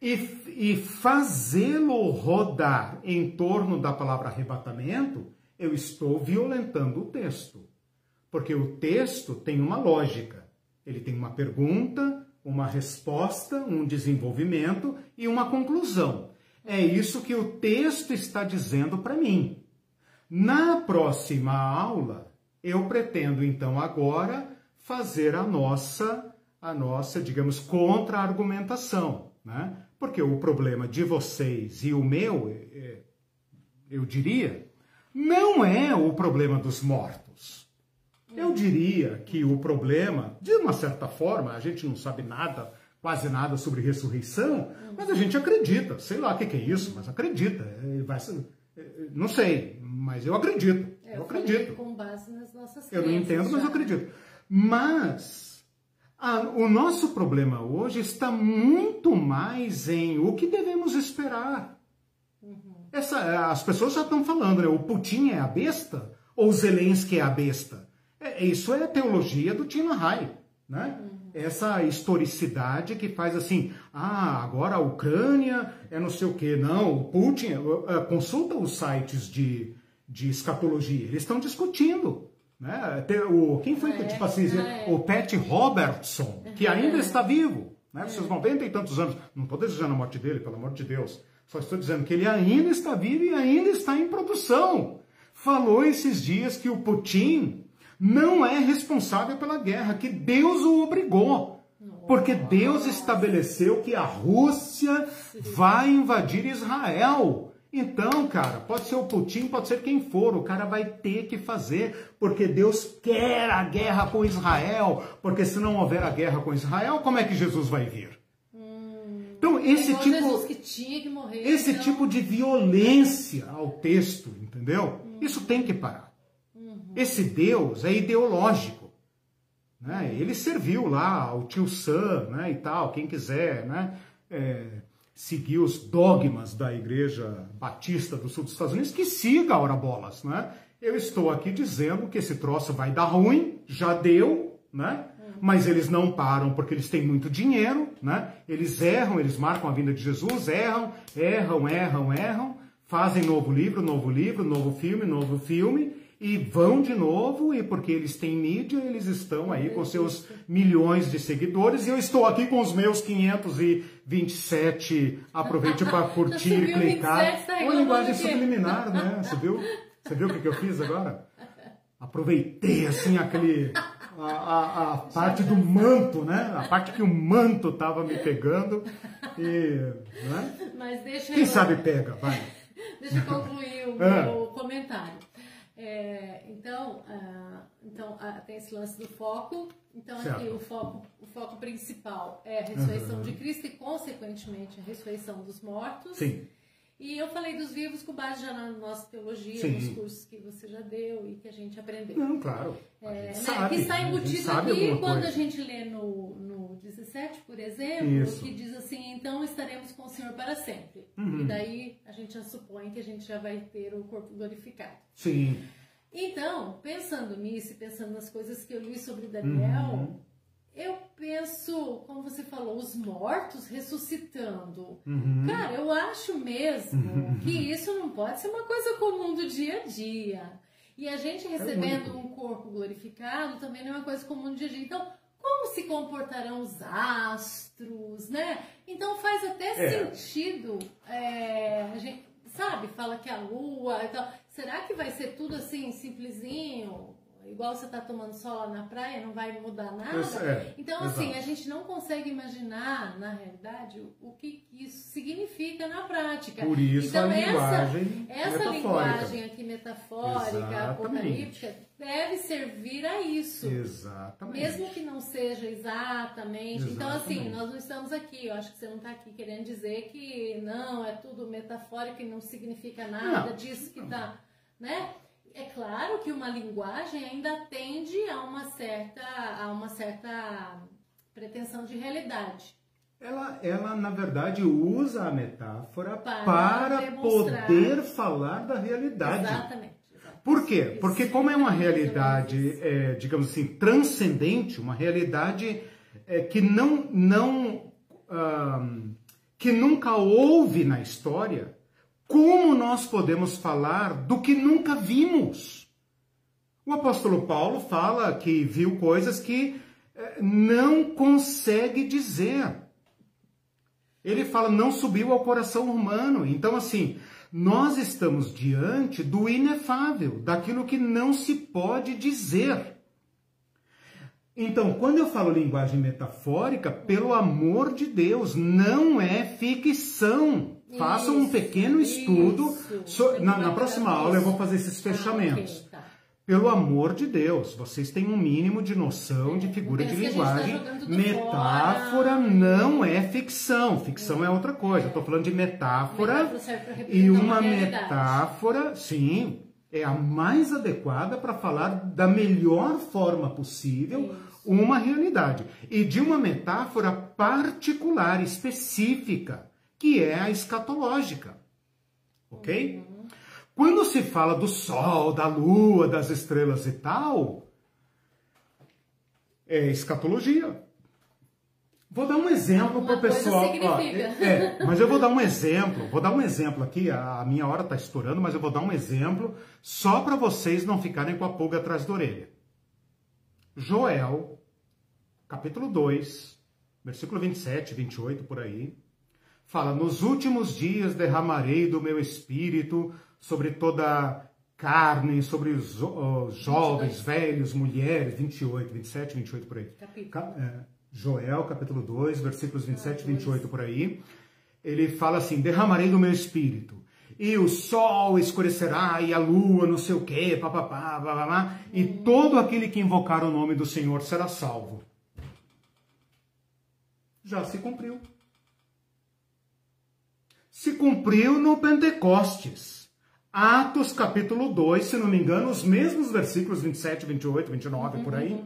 e, e fazê-lo rodar em torno da palavra arrebatamento, eu estou violentando o texto. Porque o texto tem uma lógica. Ele tem uma pergunta, uma resposta, um desenvolvimento e uma conclusão. É isso que o texto está dizendo para mim. Na próxima aula, eu pretendo então agora fazer a nossa, a nossa, digamos, contra-argumentação, né? Porque o problema de vocês e o meu, é, é, eu diria, não é o problema dos mortos. Eu diria que o problema, de uma certa forma, a gente não sabe nada, quase nada sobre ressurreição, mas a gente acredita. Sei lá o que, que, é isso, mas acredita. É, vai é, não sei, mas eu acredito. É, eu, eu acredito. Com base nas nossas Eu não entendo, mas eu acredito. Mas a, o nosso problema hoje está muito mais em o que devemos esperar. Uhum. Essa, as pessoas já estão falando, né? O Putin é a besta ou Zelensky é a besta? É, isso é teologia do Tina Hai, né? Uhum. Essa historicidade que faz assim, ah, agora a Ucrânia é não sei o que. Não, o Putin, consulta os sites de, de escatologia, eles estão discutindo. Né? O, quem foi, é, tipo assim, é. o Pat Robertson, que ainda está vivo, né? seus 90 e tantos anos. Não estou desejando a morte dele, pelo amor de Deus. Só estou dizendo que ele ainda está vivo e ainda está em produção. Falou esses dias que o Putin não é responsável pela guerra, que Deus o obrigou. Porque Deus estabeleceu que a Rússia vai invadir Israel. Então, cara, pode ser o Putin, pode ser quem for, o cara vai ter que fazer, porque Deus quer a guerra com Israel, porque se não houver a guerra com Israel, como é que Jesus vai vir? Hum, então, esse tipo, morrer, esse então... tipo de violência ao texto, entendeu? Hum. Isso tem que parar. Esse Deus é ideológico. Né? Ele serviu lá ao tio Sam né, e tal, quem quiser, né? É, seguir os dogmas da Igreja Batista do Sul dos Estados Unidos, que siga a hora bolas, né? Eu estou aqui dizendo que esse troço vai dar ruim, já deu, né? Mas eles não param porque eles têm muito dinheiro, né? Eles erram, eles marcam a vinda de Jesus, erram, erram, erram, erram, fazem novo livro, novo livro, novo filme, novo filme, e vão de novo, e porque eles têm mídia, eles estão aí com seus milhões de seguidores, e eu estou aqui com os meus 527. Aproveite para curtir e clicar. Tá Uma linguagem subliminar, né? Você viu? Você viu o que, que eu fiz agora? Aproveitei assim aquele. A, a, a, parte do manto, né? A parte que o manto tava me pegando. E, né? Mas deixa Quem eu... sabe pega, vai. Deixa eu concluir o ah. meu comentário. É, então, uh, então uh, tem esse lance do foco. Então, certo. aqui o foco, o foco principal é a ressurreição uhum. de Cristo e, consequentemente, a ressurreição dos mortos. Sim. E eu falei dos vivos com base já na nossa teologia, Sim. nos cursos que você já deu e que a gente aprendeu. Não, claro. É, né, sabe, que está embutido aqui quando coisa. a gente lê no, no 17, por exemplo, Isso. que diz assim, então estaremos com o Senhor para sempre. Uhum. E daí a gente já supõe que a gente já vai ter o corpo glorificado. Sim. Então, pensando nisso e pensando nas coisas que eu li sobre Daniel, uhum. eu penso, como você falou, os mortos ressuscitando. Uhum. Cara, eu acho mesmo uhum. que isso não pode ser uma coisa comum do dia a dia. E a gente é recebendo é um corpo glorificado também não é uma coisa comum do dia a dia. Então, como se comportarão os astros, né? Então faz até é. sentido, é, a gente, sabe, fala que a lua e tal. Será que vai ser tudo assim, simplesinho? igual você está tomando sol lá na praia, não vai mudar nada. É, então, assim, a gente não consegue imaginar, na realidade, o, que isso significa na prática. Por isso então, a linguagem essa, essa linguagem aqui metafórica, Exatamente. apocalíptica, deve servir a isso. Exatamente. Mesmo que não seja exatamente. exatamente. Então, assim, nós não estamos aqui, eu acho que você não está aqui querendo dizer que não, é tudo metafórico e não significa nada não, disso que está, né? É claro que uma linguagem ainda tende a uma certa, a uma certa pretensão de realidade. Ela, ela, na verdade, usa a metáfora para, para poder falar da realidade. Exatamente. Por quê? Porque como é uma realidade, é, digamos assim, transcendente, uma realidade é, que não, não um, que nunca houve na história, como nós podemos falar do que nunca vimos? O apóstolo Paulo fala que viu coisas que eh, não consegue dizer. Ele fala, não subiu ao coração humano. Então, assim, nós estamos diante do inefável, daquilo que não se pode dizer. Então, quando eu falo linguagem metafórica, pelo amor de Deus, não é ficção. Façam um pequeno estudo. So, na, na, próxima aula eu vou fazer esses fechamentos. Ah, okay, tá. Pelo amor de Deus, vocês têm um mínimo de noção de figura de tá linguagem. Tá metáfora fora. não é ficção. Ficção é, é outra coisa. É. Estou falando de metáfora. metáfora e uma, uma metáfora, sim, é a mais adequada para falar da melhor forma possível Isso. uma realidade. E de uma metáfora particular, específica, que é a escatológica. Ok? Uhum. Quando se fala do Sol, da Lua, das estrelas e tal, é escatologia. Vou dar um exemplo para o pessoal. Ó, é, é, mas eu vou dar um exemplo. Vou dar um exemplo aqui. A minha hora está estourando, mas eu vou dar um exemplo só para vocês não ficarem com a pulga atrás da orelha. Joel, capítulo 2, versículo 27, 28 por aí, fala: Nos últimos dias derramarei do meu espírito sobre toda carne, sobre os, jovens, 22. velhos, mulheres, 28, 27, 28 por aí. Capítulo. É, Joel, capítulo 2, versículos 27 e 28 por aí. Ele fala assim: derramarei do meu espírito. E o sol escurecerá, e a lua, não sei o quê, papapá, papapá, e hum. todo aquele que invocar o nome do Senhor será salvo. Já se cumpriu. Se cumpriu no Pentecostes. Atos capítulo 2, se não me engano, os mesmos versículos 27, 28, 29, por aí.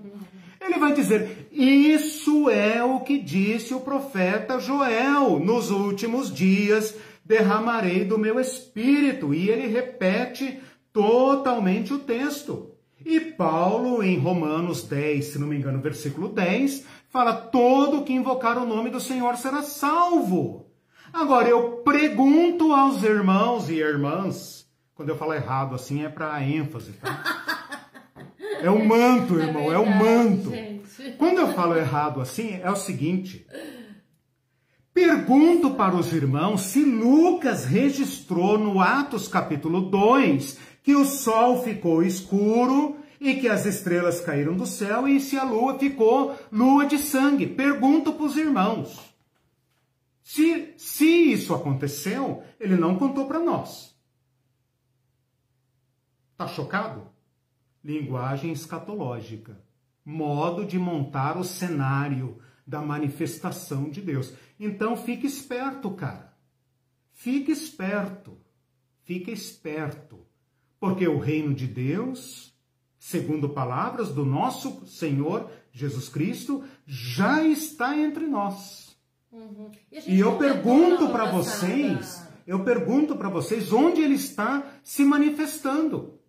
Ele vai dizer: Isso é o que disse o profeta Joel: Nos últimos dias derramarei do meu espírito. E ele repete totalmente o texto. E Paulo, em Romanos 10, se não me engano, versículo 10, fala: Todo que invocar o nome do Senhor será salvo. Agora, eu pergunto aos irmãos e irmãs, quando eu falo errado assim é para ênfase, tá? É o manto, é irmão, é, verdade, é o manto. Gente. Quando eu falo errado assim, é o seguinte. Pergunto para os irmãos se Lucas registrou no Atos capítulo 2 que o sol ficou escuro e que as estrelas caíram do céu e se a lua ficou lua de sangue. Pergunto para os irmãos. Se, se isso aconteceu, ele não contou para nós. Está chocado? Linguagem escatológica. Modo de montar o cenário da manifestação de Deus. Então fique esperto, cara. Fique esperto. Fique esperto. Porque o reino de Deus, segundo palavras do nosso Senhor Jesus Cristo, já está entre nós. Uhum. E, e eu pergunto para vocês, eu pergunto para vocês onde ele está se manifestando.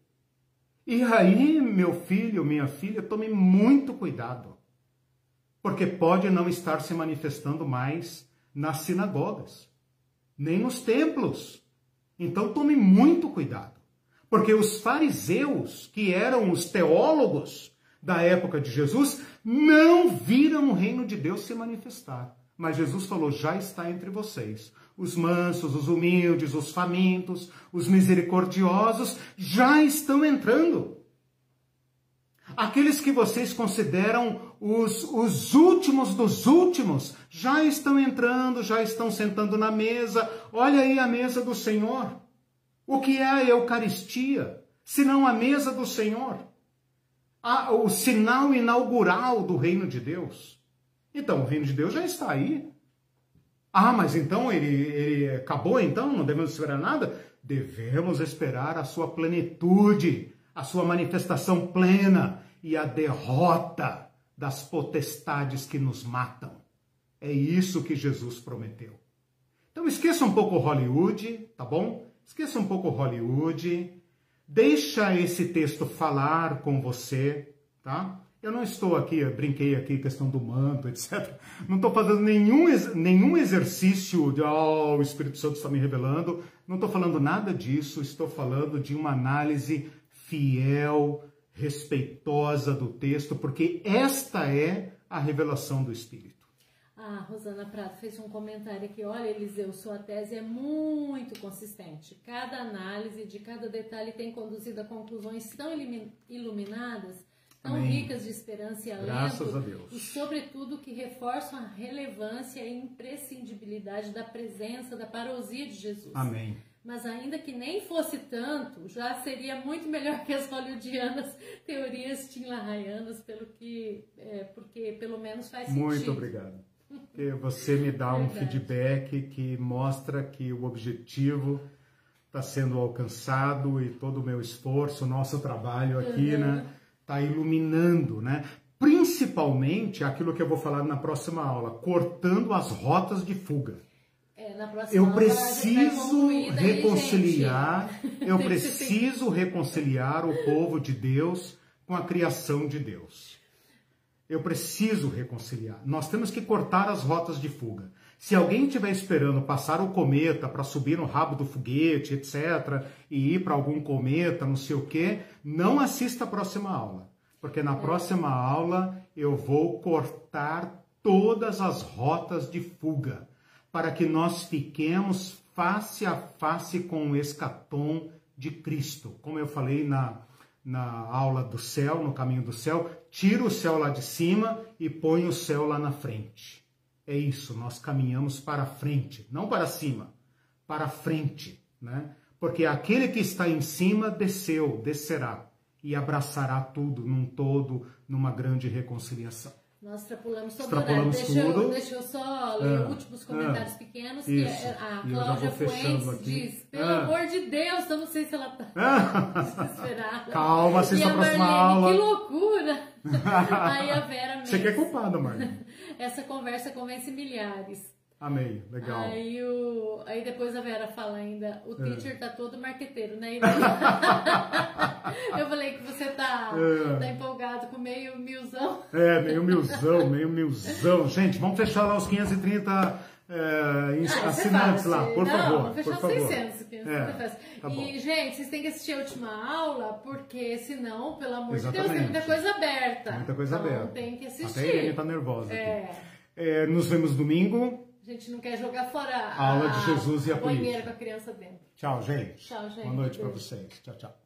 E aí, meu filho, minha filha, tome muito cuidado, porque pode não estar se manifestando mais nas sinagogas, nem nos templos. Então tome muito cuidado, porque os fariseus, que eram os teólogos da época de Jesus, não viram o reino de Deus se manifestar. Mas Jesus falou: já está entre vocês os mansos, os humildes, os famintos, os misericordiosos já estão entrando. Aqueles que vocês consideram os, os últimos dos últimos já estão entrando, já estão sentando na mesa. Olha aí a mesa do Senhor. O que é a Eucaristia? Senão a mesa do Senhor. o sinal inaugural do reino de Deus. Então, o reino de Deus já está aí. Ah, mas então ele, ele acabou então? Não devemos esperar nada? Devemos esperar a sua plenitude, a sua manifestação plena e a derrota das potestades que nos matam. É isso que Jesus prometeu. Então esqueça um pouco Hollywood, tá bom? Esqueça um pouco Hollywood. Deixa esse texto falar com você, tá? Eu não estou aqui, eu brinquei aqui, questão do manto, etc. Não estou fazendo nenhum, nenhum exercício de, oh, o Espírito Santo está me revelando. Não estou falando nada disso, estou falando de uma análise fiel, respeitosa do texto, porque esta é a revelação do Espírito. A Rosana Prato fez um comentário aqui. Olha, Eliseu, sua tese é muito consistente. Cada análise de cada detalhe tem conduzido a conclusões tão iluminadas tão Amém. ricas de esperança e alento, Graças a Deus. e sobretudo que reforçam a relevância e imprescindibilidade da presença, da parousia de Jesus. Amém. Mas ainda que nem fosse tanto, já seria muito melhor que as hollywoodianas teorias tinlahaianas, pelo que, é, porque pelo menos faz sentido. Muito obrigado. Porque você me dá um feedback que mostra que o objetivo está sendo alcançado e todo o meu esforço, o nosso trabalho aqui, uhum. né, está iluminando, né? Principalmente aquilo que eu vou falar na próxima aula, cortando as rotas de fuga. É, eu preciso reconciliar, eu preciso reconciliar o povo de Deus com a criação de Deus. Eu preciso reconciliar. Nós temos que cortar as rotas de fuga. Se alguém estiver esperando passar o cometa para subir no rabo do foguete, etc., e ir para algum cometa, não sei o quê, não assista a próxima aula. Porque na próxima aula eu vou cortar todas as rotas de fuga para que nós fiquemos face a face com o escatom de Cristo. Como eu falei na, na aula do céu, no caminho do céu, tira o céu lá de cima e põe o céu lá na frente. É isso, nós caminhamos para frente, não para cima, para frente, né? Porque aquele que está em cima desceu, descerá e abraçará tudo num todo, numa grande reconciliação. Nós extrapolamos todo extrapolamos deixa, eu, deixa eu só ler é, últimos comentários é, pequenos, que isso. a Cláudia Fuentes diz, pelo é. amor de Deus, eu não sei se ela está desesperada. Calma, assista a próxima aula. Que loucura! Aí a Vera mesmo. Você que é culpada, Marlene. Essa conversa convence milhares. Amei, legal. Aí, o, aí depois a Vera fala ainda, o é. teacher tá todo marqueteiro, né? eu falei que você tá, é. tá empolgado com meio milzão. É, meio milzão, meio milzão. Gente, vamos fechar lá os 530 é, ah, assinantes lá, por Não, favor. Vamos fechar por 600. 500 é, tá e, gente, vocês têm que assistir a última aula, porque senão, pelo amor Exatamente. de Deus, tem muita coisa aberta. Muita coisa então, aberta. tem que assistir. Até a Irene tá nervosa. É. É, nos vemos domingo. A gente não quer jogar fora a aula de Jesus e a, a banheira com a criança dentro. Tchau, gente. Tchau, gente. Boa noite para vocês. Tchau, tchau.